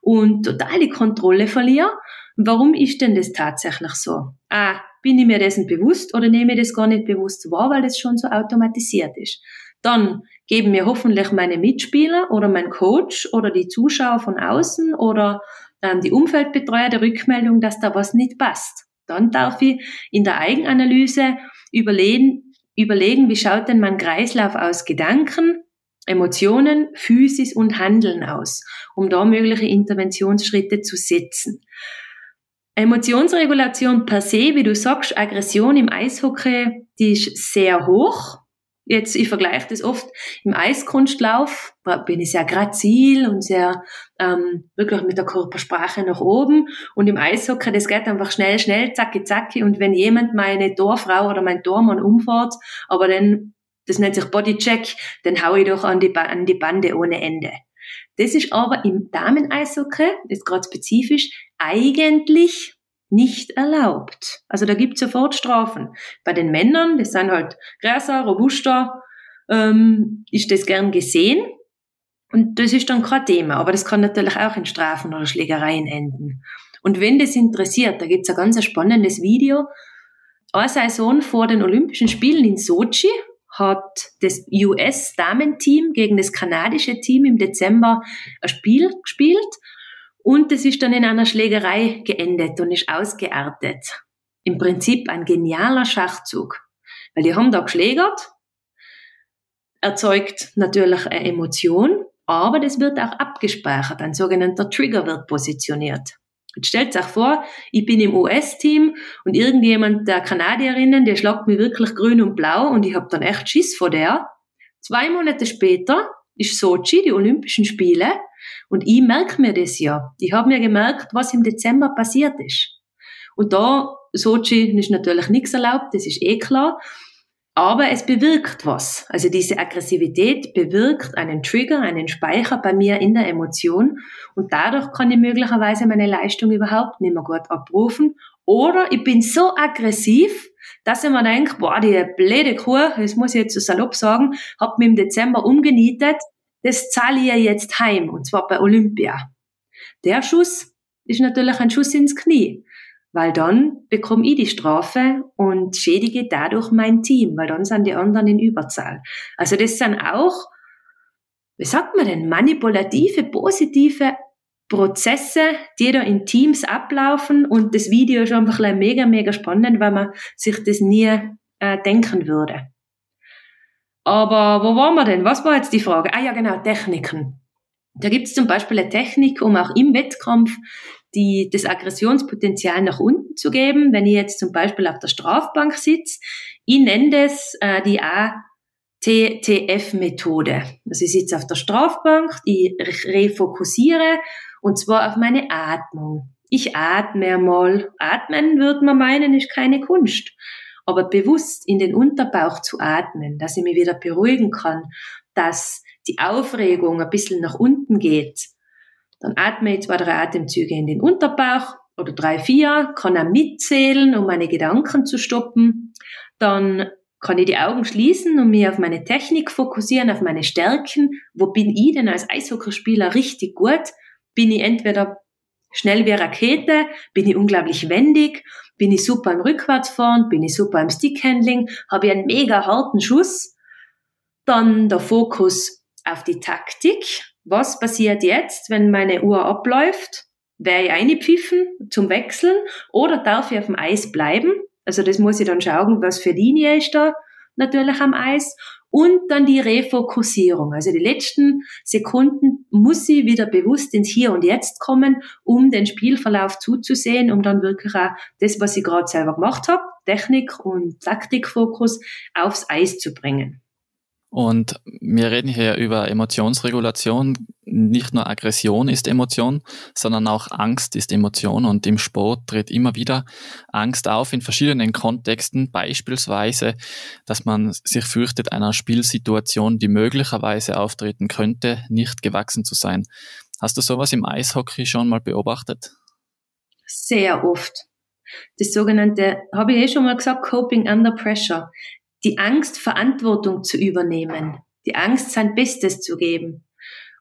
und total die Kontrolle verliere, warum ist denn das tatsächlich so? Ah, bin ich mir dessen bewusst oder nehme ich das gar nicht bewusst wahr, weil das schon so automatisiert ist? Dann geben mir hoffentlich meine Mitspieler oder mein Coach oder die Zuschauer von außen oder ähm, die Umfeldbetreuer der Rückmeldung, dass da was nicht passt. Dann darf ich in der Eigenanalyse überlegen, überlegen, wie schaut denn mein Kreislauf aus Gedanken, Emotionen, Physis und Handeln aus, um da mögliche Interventionsschritte zu setzen. Emotionsregulation per se, wie du sagst, Aggression im Eishockey, die ist sehr hoch. Jetzt, ich vergleiche das oft im Eiskunstlauf, bin ich sehr grazil und sehr ähm, wirklich mit der Körpersprache nach oben. Und im Eishockey, das geht einfach schnell, schnell, zacki, zacki. Und wenn jemand meine Torfrau oder mein Tormann umfährt, aber dann, das nennt sich Bodycheck, dann hau ich doch an die, an die Bande ohne Ende. Das ist aber im Damen-Eishockey, ist gerade spezifisch, eigentlich nicht erlaubt. Also da gibt es sofort Strafen. Bei den Männern, das sind halt größer, robuster, ähm, ist das gern gesehen. Und das ist dann kein Thema, aber das kann natürlich auch in Strafen oder Schlägereien enden. Und wenn das interessiert, da gibt's ein ganz spannendes Video. Eine Saison vor den Olympischen Spielen in Sochi hat das US-Damenteam gegen das kanadische Team im Dezember ein Spiel gespielt und es ist dann in einer Schlägerei geendet und ist ausgeartet. Im Prinzip ein genialer Schachzug. Weil die haben da geschlägert, erzeugt natürlich eine Emotion, aber das wird auch abgespeichert. Ein sogenannter Trigger wird positioniert. Jetzt stellt euch vor, ich bin im US-Team und irgendjemand der Kanadierinnen, der schlagt mir wirklich grün und blau und ich habe dann echt Schiss vor der. Zwei Monate später ist Sochi, die Olympischen Spiele, und ich merke mir das ja. Ich habe mir gemerkt, was im Dezember passiert ist. Und da, Sochi ist natürlich nichts erlaubt, das ist eh klar. Aber es bewirkt was. Also diese Aggressivität bewirkt einen Trigger, einen Speicher bei mir in der Emotion und dadurch kann ich möglicherweise meine Leistung überhaupt nicht mehr gut abrufen. Oder ich bin so aggressiv, dass ich mir denke, boah, die blöde Kuh, das muss ich jetzt so salopp sagen, hat mich im Dezember umgenietet, das zahle ich ja jetzt heim, und zwar bei Olympia. Der Schuss ist natürlich ein Schuss ins Knie weil dann bekomme ich die Strafe und schädige dadurch mein Team, weil dann sind die anderen in Überzahl. Also das sind auch, wie sagt man denn, manipulative, positive Prozesse, die da in Teams ablaufen und das Video ist einfach mega, mega spannend, weil man sich das nie äh, denken würde. Aber wo waren wir denn? Was war jetzt die Frage? Ah ja, genau, Techniken. Da gibt es zum Beispiel eine Technik, um auch im Wettkampf die, das Aggressionspotenzial nach unten zu geben. Wenn ich jetzt zum Beispiel auf der Strafbank sitze, ich nenne das äh, die ATTF-Methode. Also ich sitze auf der Strafbank, ich refokussiere und zwar auf meine Atmung. Ich atme einmal. Atmen würde man meinen, ist keine Kunst. Aber bewusst in den Unterbauch zu atmen, dass ich mich wieder beruhigen kann, dass die Aufregung ein bisschen nach unten geht, dann atme ich zwei, drei Atemzüge in den Unterbauch oder drei, vier, kann auch mitzählen, um meine Gedanken zu stoppen. Dann kann ich die Augen schließen und mich auf meine Technik fokussieren, auf meine Stärken. Wo bin ich denn als Eishockeyspieler richtig gut? Bin ich entweder schnell wie Rakete? Bin ich unglaublich wendig? Bin ich super im Rückwärtsfahren? Bin ich super im Stickhandling? Habe ich einen mega harten Schuss? Dann der Fokus auf die Taktik was passiert jetzt, wenn meine Uhr abläuft? Werde ich einpfiffen zum Wechseln oder darf ich auf dem Eis bleiben? Also das muss ich dann schauen, was für Linie ist da natürlich am Eis. Und dann die Refokussierung. Also die letzten Sekunden muss ich wieder bewusst ins Hier und Jetzt kommen, um den Spielverlauf zuzusehen, um dann wirklich auch das, was ich gerade selber gemacht habe, Technik und Taktikfokus, aufs Eis zu bringen. Und wir reden hier über Emotionsregulation. Nicht nur Aggression ist Emotion, sondern auch Angst ist Emotion. Und im Sport tritt immer wieder Angst auf in verschiedenen Kontexten. Beispielsweise, dass man sich fürchtet, einer Spielsituation, die möglicherweise auftreten könnte, nicht gewachsen zu sein. Hast du sowas im Eishockey schon mal beobachtet? Sehr oft. Das sogenannte, habe ich eh schon mal gesagt, Coping Under Pressure die Angst, Verantwortung zu übernehmen, die Angst, sein Bestes zu geben,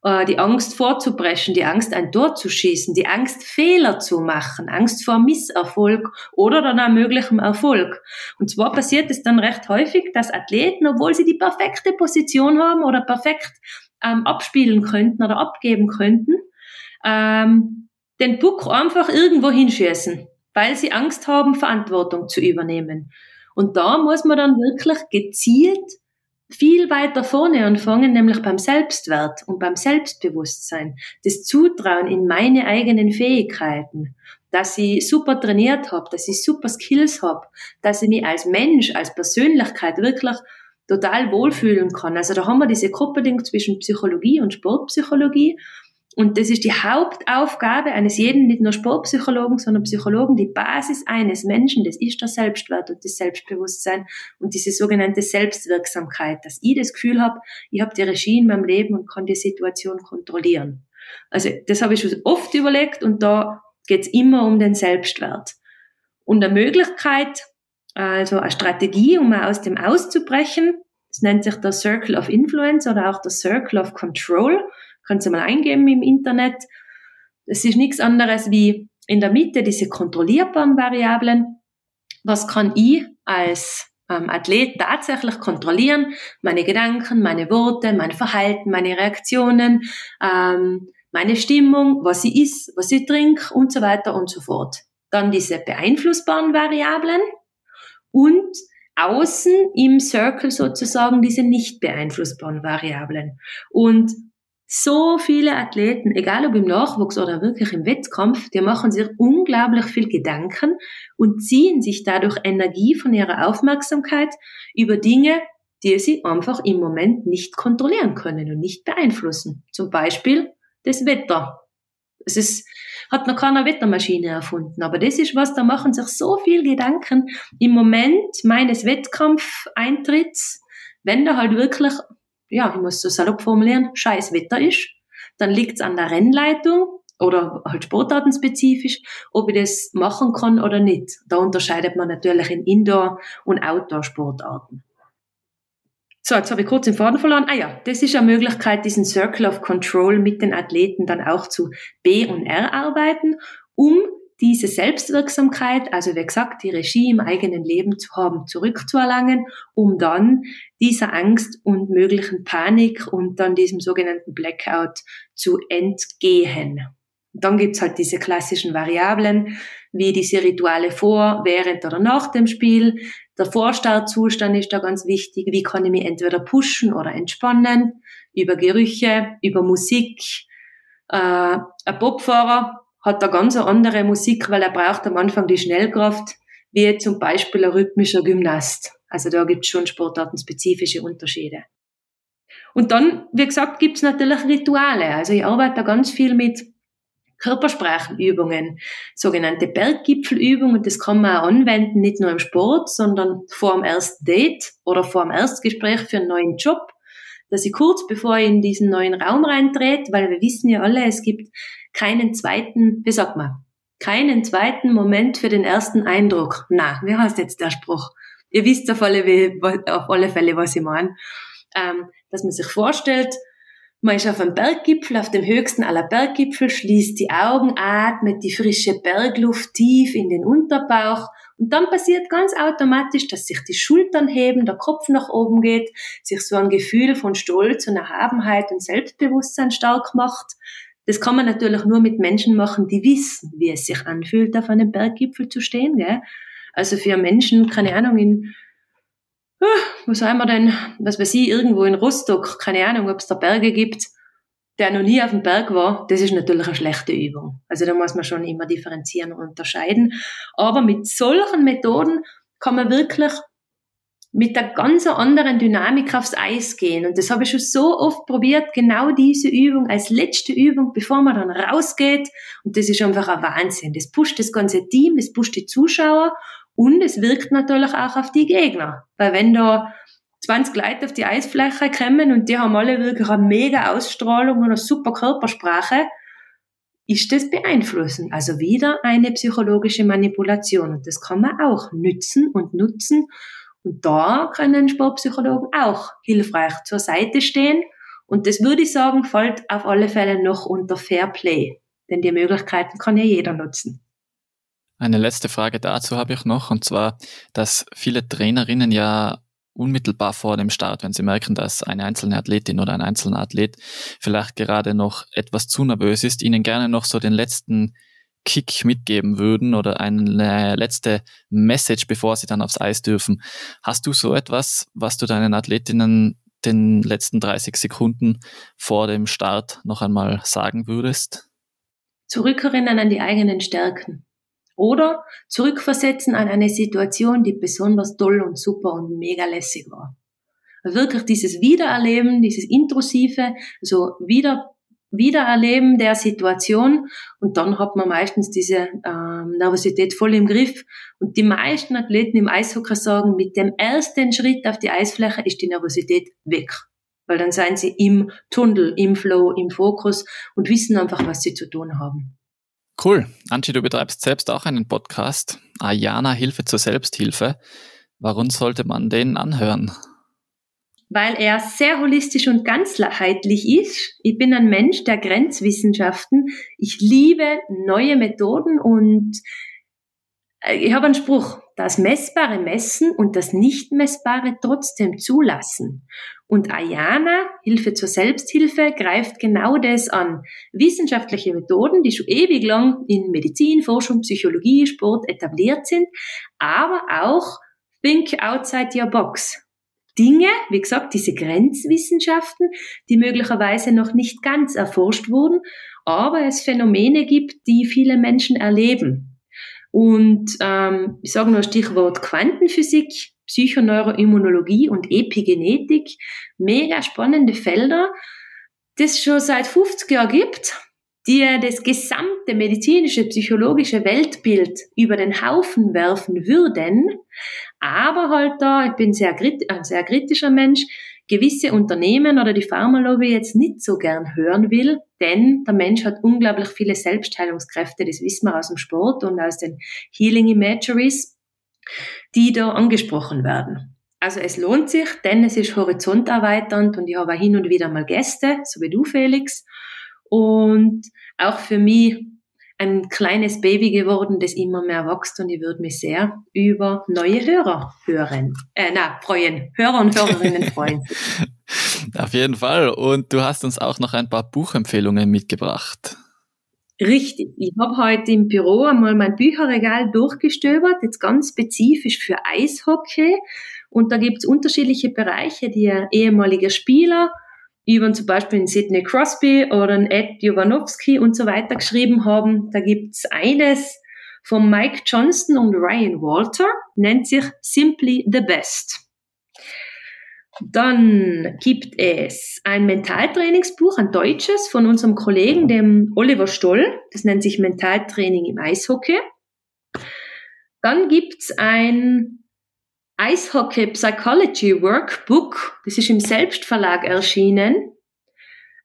äh, die Angst vorzubrechen, die Angst, ein Tor zu schießen, die Angst, Fehler zu machen, Angst vor Misserfolg oder dann auch möglichem Erfolg. Und zwar passiert es dann recht häufig, dass Athleten, obwohl sie die perfekte Position haben oder perfekt ähm, abspielen könnten oder abgeben könnten, ähm, den Puck einfach irgendwo hinschießen, weil sie Angst haben, Verantwortung zu übernehmen. Und da muss man dann wirklich gezielt viel weiter vorne anfangen, nämlich beim Selbstwert und beim Selbstbewusstsein, das Zutrauen in meine eigenen Fähigkeiten, dass ich super trainiert habe, dass ich super Skills habe, dass ich mich als Mensch, als Persönlichkeit wirklich total wohlfühlen kann. Also da haben wir diese Kopplung zwischen Psychologie und Sportpsychologie und das ist die Hauptaufgabe eines jeden, nicht nur Sportpsychologen, sondern Psychologen, die Basis eines Menschen, das ist der Selbstwert und das Selbstbewusstsein und diese sogenannte Selbstwirksamkeit, dass ich das Gefühl habe, ich habe die Regie in meinem Leben und kann die Situation kontrollieren. Also das habe ich schon oft überlegt und da geht es immer um den Selbstwert. Und eine Möglichkeit, also eine Strategie, um aus dem auszubrechen, das nennt sich der Circle of Influence oder auch der Circle of Control Kannst du mal eingeben im Internet. Es ist nichts anderes wie in der Mitte diese kontrollierbaren Variablen. Was kann ich als ähm, Athlet tatsächlich kontrollieren? Meine Gedanken, meine Worte, mein Verhalten, meine Reaktionen, ähm, meine Stimmung, was ich isst, was ich trinke und so weiter und so fort. Dann diese beeinflussbaren Variablen und außen im Circle sozusagen diese nicht beeinflussbaren Variablen. Und so viele Athleten, egal ob im Nachwuchs oder wirklich im Wettkampf, die machen sich unglaublich viel Gedanken und ziehen sich dadurch Energie von ihrer Aufmerksamkeit über Dinge, die sie einfach im Moment nicht kontrollieren können und nicht beeinflussen. Zum Beispiel das Wetter. Es ist, hat noch keiner Wettermaschine erfunden. Aber das ist was, da machen sich so viel Gedanken im Moment meines Wettkampfeintritts, wenn da halt wirklich, ja, ich muss so salopp formulieren, scheiß Wetter ist, dann liegt's an der Rennleitung oder halt sportartenspezifisch, ob ich das machen kann oder nicht. Da unterscheidet man natürlich in Indoor- und Outdoor-Sportarten. So, jetzt habe ich kurz den Faden verloren. Ah ja, das ist eine Möglichkeit, diesen Circle of Control mit den Athleten dann auch zu B und R arbeiten, um diese Selbstwirksamkeit, also wie gesagt, die Regie im eigenen Leben zu haben, zurückzuerlangen, um dann dieser Angst und möglichen Panik und dann diesem sogenannten Blackout zu entgehen. Und dann gibt's halt diese klassischen Variablen, wie diese Rituale vor, während oder nach dem Spiel, der Vorstartzustand ist da ganz wichtig. Wie kann ich mich entweder pushen oder entspannen? Über Gerüche, über Musik. Äh, ein Bobfahrer hat da ganz andere Musik, weil er braucht am Anfang die Schnellkraft, wie zum Beispiel ein rhythmischer Gymnast. Also da gibt es schon sportartenspezifische Unterschiede. Und dann, wie gesagt, gibt es natürlich Rituale. Also ich arbeite da ganz viel mit Körpersprachenübungen, sogenannte Berggipfelübungen. Das kann man auch anwenden, nicht nur im Sport, sondern vor dem ersten Date oder vor dem Erstgespräch für einen neuen Job, dass ich kurz bevor ich in diesen neuen Raum reintrete, weil wir wissen ja alle, es gibt keinen zweiten, wie sagt man, keinen zweiten Moment für den ersten Eindruck. Na, wie heißt jetzt der Spruch? Ihr wisst auf alle, auf alle Fälle, was ich meine. Ähm, dass man sich vorstellt, man ist auf einem Berggipfel, auf dem höchsten aller Berggipfel, schließt die Augen, atmet die frische Bergluft tief in den Unterbauch und dann passiert ganz automatisch, dass sich die Schultern heben, der Kopf nach oben geht, sich so ein Gefühl von Stolz und Erhabenheit und Selbstbewusstsein stark macht. Das kann man natürlich nur mit Menschen machen, die wissen, wie es sich anfühlt, auf einem Berggipfel zu stehen. Gell? Also für Menschen, keine Ahnung, in wo sagen wir denn, was weiß ich, irgendwo in Rostock, keine Ahnung, ob es da Berge gibt, der noch nie auf dem Berg war, das ist natürlich eine schlechte Übung. Also da muss man schon immer differenzieren und unterscheiden. Aber mit solchen Methoden kann man wirklich mit der ganz anderen Dynamik aufs Eis gehen. Und das habe ich schon so oft probiert, genau diese Übung als letzte Übung, bevor man dann rausgeht. Und das ist einfach ein Wahnsinn. Das pusht das ganze Team, das pusht die Zuschauer und es wirkt natürlich auch auf die Gegner. Weil wenn da 20 Leute auf die Eisfläche kommen und die haben alle wirklich eine mega Ausstrahlung und eine super Körpersprache, ist das beeinflussen. Also wieder eine psychologische Manipulation. Und das kann man auch nützen und nutzen. Und da können Sportpsychologen auch hilfreich zur Seite stehen. Und das würde ich sagen, fällt auf alle Fälle noch unter Fair Play. Denn die Möglichkeiten kann ja jeder nutzen. Eine letzte Frage dazu habe ich noch, und zwar, dass viele Trainerinnen ja unmittelbar vor dem Start, wenn sie merken, dass eine einzelne Athletin oder ein einzelner Athlet vielleicht gerade noch etwas zu nervös ist, ihnen gerne noch so den letzten Kick mitgeben würden oder eine letzte Message, bevor sie dann aufs Eis dürfen. Hast du so etwas, was du deinen Athletinnen den letzten 30 Sekunden vor dem Start noch einmal sagen würdest? Zurückerinnern an die eigenen Stärken. Oder zurückversetzen an eine Situation, die besonders toll und super und mega lässig war. Wirklich dieses Wiedererleben, dieses Intrusive, so wieder, Wiedererleben der Situation und dann hat man meistens diese ähm, Nervosität voll im Griff. Und die meisten Athleten im Eishockey sagen, mit dem ersten Schritt auf die Eisfläche ist die Nervosität weg. Weil dann seien sie im Tunnel, im Flow, im Fokus und wissen einfach, was sie zu tun haben. Cool. Anchi, du betreibst selbst auch einen Podcast. Ayana Hilfe zur Selbsthilfe. Warum sollte man den anhören? Weil er sehr holistisch und ganzheitlich ist. Ich bin ein Mensch der Grenzwissenschaften. Ich liebe neue Methoden und äh, ich habe einen Spruch, das Messbare messen und das Nicht-Messbare trotzdem zulassen. Und Ayana, Hilfe zur Selbsthilfe, greift genau das an. Wissenschaftliche Methoden, die schon ewig lang in Medizin, Forschung, Psychologie, Sport etabliert sind, aber auch Think outside your box. Dinge, wie gesagt, diese Grenzwissenschaften, die möglicherweise noch nicht ganz erforscht wurden, aber es Phänomene gibt, die viele Menschen erleben. Und ähm, ich sage nur Stichwort Quantenphysik, Psychoneuroimmunologie und Epigenetik. Mega spannende Felder, das schon seit 50 Jahren gibt. die das gesamte medizinische, psychologische Weltbild über den Haufen werfen würden, aber halt da, ich bin sehr, ein sehr kritischer Mensch, gewisse Unternehmen oder die Pharmalobby jetzt nicht so gern hören will, denn der Mensch hat unglaublich viele Selbstheilungskräfte, das wissen wir aus dem Sport und aus den Healing Imageries, die da angesprochen werden. Also es lohnt sich, denn es ist horizonterweiternd und ich habe auch hin und wieder mal Gäste, so wie du, Felix. Und auch für mich ein kleines Baby geworden, das immer mehr wächst und ich würde mich sehr über neue Hörer hören, äh, na, freuen, Hörer und Hörerinnen freuen. Auf jeden Fall. Und du hast uns auch noch ein paar Buchempfehlungen mitgebracht. Richtig. Ich habe heute im Büro einmal mein Bücherregal durchgestöbert, jetzt ganz spezifisch für Eishockey. Und da gibt es unterschiedliche Bereiche, die ein ehemaliger Spieler über zum Beispiel einen Sidney Crosby oder einen Ed Jovanovski und so weiter geschrieben haben. Da gibt's eines von Mike Johnston und Ryan Walter, nennt sich Simply the Best. Dann gibt es ein Mentaltrainingsbuch, ein deutsches, von unserem Kollegen, dem Oliver Stoll. Das nennt sich Mentaltraining im Eishockey. Dann gibt's ein Eishockey Psychology Workbook, das ist im Selbstverlag erschienen,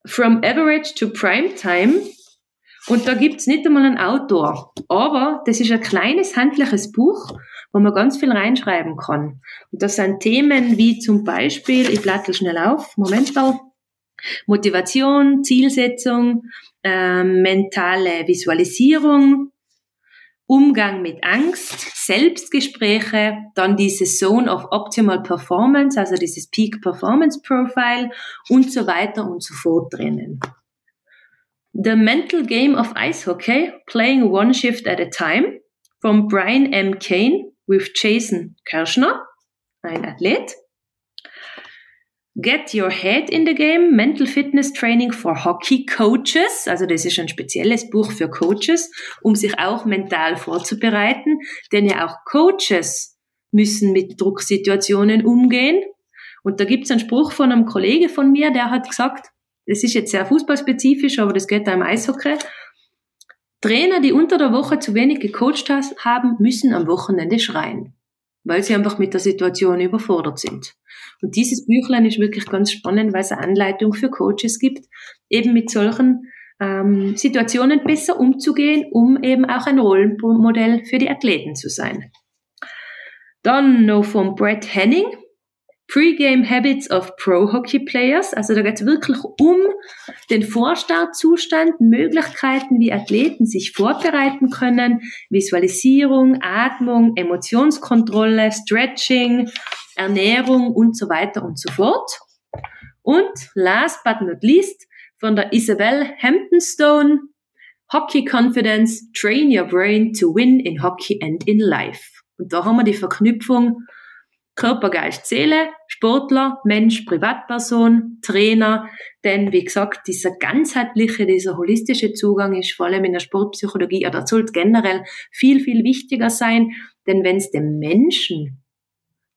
From Average to Primetime. Und da gibt's nicht einmal einen Autor, aber das ist ein kleines handliches Buch, wo man ganz viel reinschreiben kann. Und das sind Themen wie zum Beispiel, ich blättel schnell auf, Moment mal, Motivation, Zielsetzung, äh, mentale Visualisierung, Umgang mit Angst, Selbstgespräche, dann dieses Zone of Optimal Performance, also dieses Peak Performance Profile und so weiter und so fort drinnen. The Mental Game of Ice Hockey, Playing One Shift at a Time, from Brian M. Kane with Jason Kirschner, ein Athlet. Get Your Head in the Game, Mental Fitness Training for Hockey Coaches. Also das ist ein spezielles Buch für Coaches, um sich auch mental vorzubereiten. Denn ja auch Coaches müssen mit Drucksituationen umgehen. Und da gibt es einen Spruch von einem Kollege von mir, der hat gesagt, das ist jetzt sehr fußballspezifisch, aber das geht da im Eishockey. Trainer, die unter der Woche zu wenig gecoacht haben, müssen am Wochenende schreien weil sie einfach mit der Situation überfordert sind. Und dieses Büchlein ist wirklich ganz spannend, weil es eine Anleitung für Coaches gibt, eben mit solchen ähm, Situationen besser umzugehen, um eben auch ein Rollenmodell für die Athleten zu sein. Dann noch von Brett Henning, Pre-Game Habits of Pro Hockey Players. Also da geht es wirklich um den Vorstartzustand, Möglichkeiten, wie Athleten sich vorbereiten können, Visualisierung, Atmung, Emotionskontrolle, Stretching, Ernährung und so weiter und so fort. Und last but not least von der Isabel Hamptonstone, Hockey Confidence, Train Your Brain to Win in Hockey and in Life. Und da haben wir die Verknüpfung Körper, Geist, Seele, Sportler, Mensch, Privatperson, Trainer. Denn wie gesagt, dieser ganzheitliche, dieser holistische Zugang ist vor allem in der Sportpsychologie oder sollte generell viel, viel wichtiger sein. Denn wenn es dem Menschen,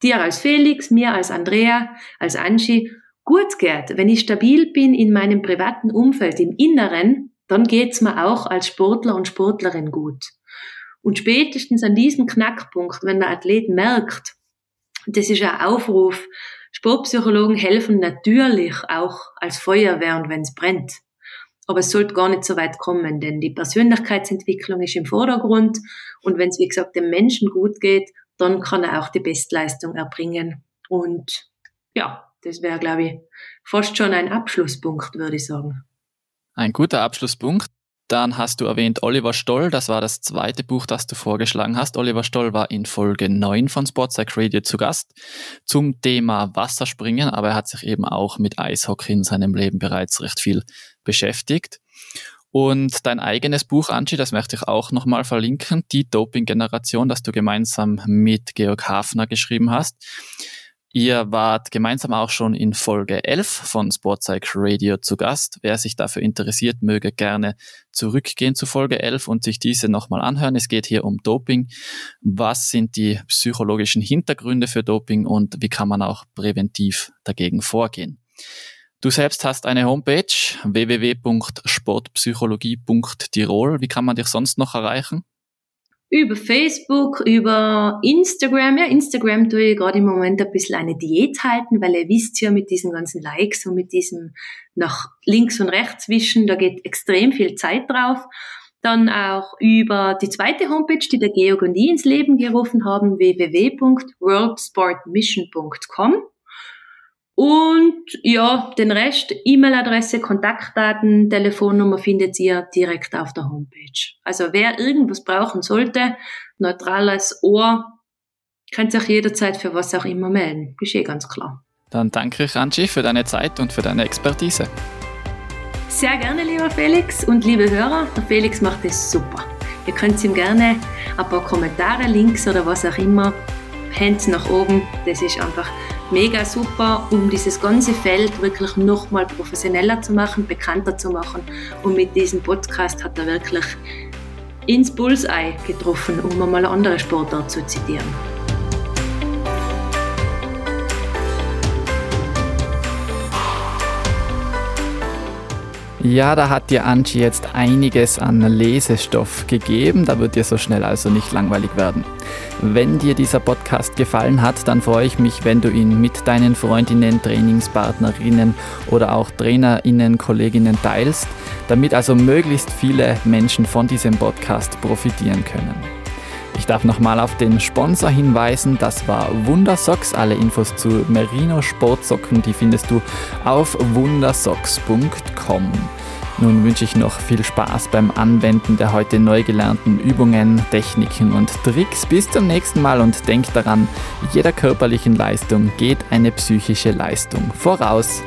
dir als Felix, mir als Andrea, als Angie, gut geht, wenn ich stabil bin in meinem privaten Umfeld, im Inneren, dann geht's mir auch als Sportler und Sportlerin gut. Und spätestens an diesem Knackpunkt, wenn der Athlet merkt, das ist ein Aufruf. Sportpsychologen helfen natürlich auch als Feuerwehr und wenn es brennt. Aber es sollte gar nicht so weit kommen, denn die Persönlichkeitsentwicklung ist im Vordergrund und wenn es, wie gesagt, dem Menschen gut geht, dann kann er auch die Bestleistung erbringen. Und ja, das wäre, glaube ich, fast schon ein Abschlusspunkt, würde ich sagen. Ein guter Abschlusspunkt. Dann hast du erwähnt Oliver Stoll, das war das zweite Buch, das du vorgeschlagen hast. Oliver Stoll war in Folge 9 von Sportsack Radio zu Gast zum Thema Wasserspringen, aber er hat sich eben auch mit Eishockey in seinem Leben bereits recht viel beschäftigt. Und dein eigenes Buch, Angie, das möchte ich auch nochmal verlinken, die Doping-Generation, das du gemeinsam mit Georg Hafner geschrieben hast. Ihr wart gemeinsam auch schon in Folge 11 von Sportpsych Radio zu Gast. Wer sich dafür interessiert, möge gerne zurückgehen zu Folge 11 und sich diese nochmal anhören. Es geht hier um Doping. Was sind die psychologischen Hintergründe für Doping und wie kann man auch präventiv dagegen vorgehen? Du selbst hast eine Homepage www.sportpsychologie.tirol. Wie kann man dich sonst noch erreichen? Über Facebook, über Instagram. Ja, Instagram tue ich gerade im Moment ein bisschen eine Diät halten, weil ihr wisst ja mit diesen ganzen Likes und mit diesem nach links und rechts wischen, da geht extrem viel Zeit drauf. Dann auch über die zweite Homepage, die der Georg und ich ins Leben gerufen haben, www.worldsportmission.com. Und ja, den Rest, E-Mail-Adresse, Kontaktdaten, Telefonnummer findet ihr direkt auf der Homepage. Also wer irgendwas brauchen sollte, neutrales Ohr, könnt sich jederzeit für was auch immer melden. Ist eh ganz klar. Dann danke ich, Angie, für deine Zeit und für deine Expertise. Sehr gerne, lieber Felix und liebe Hörer. Der Felix macht es super. Ihr könnt ihm gerne ein paar Kommentare, Links oder was auch immer, Hands nach oben. Das ist einfach mega super, um dieses ganze Feld wirklich nochmal professioneller zu machen, bekannter zu machen. Und mit diesem Podcast hat er wirklich ins Bullseye getroffen, um einmal eine andere Sportart zu zitieren. Ja, da hat dir Angie jetzt einiges an Lesestoff gegeben. Da wird dir so schnell also nicht langweilig werden. Wenn dir dieser Podcast gefallen hat, dann freue ich mich, wenn du ihn mit deinen Freundinnen, Trainingspartnerinnen oder auch Trainerinnen, Kolleginnen teilst, damit also möglichst viele Menschen von diesem Podcast profitieren können. Ich darf nochmal auf den Sponsor hinweisen, das war Wundersocks. Alle Infos zu Merino Sportsocken, die findest du auf wundersocks.com. Nun wünsche ich noch viel Spaß beim Anwenden der heute neu gelernten Übungen, Techniken und Tricks. Bis zum nächsten Mal und denk daran, jeder körperlichen Leistung geht eine psychische Leistung voraus.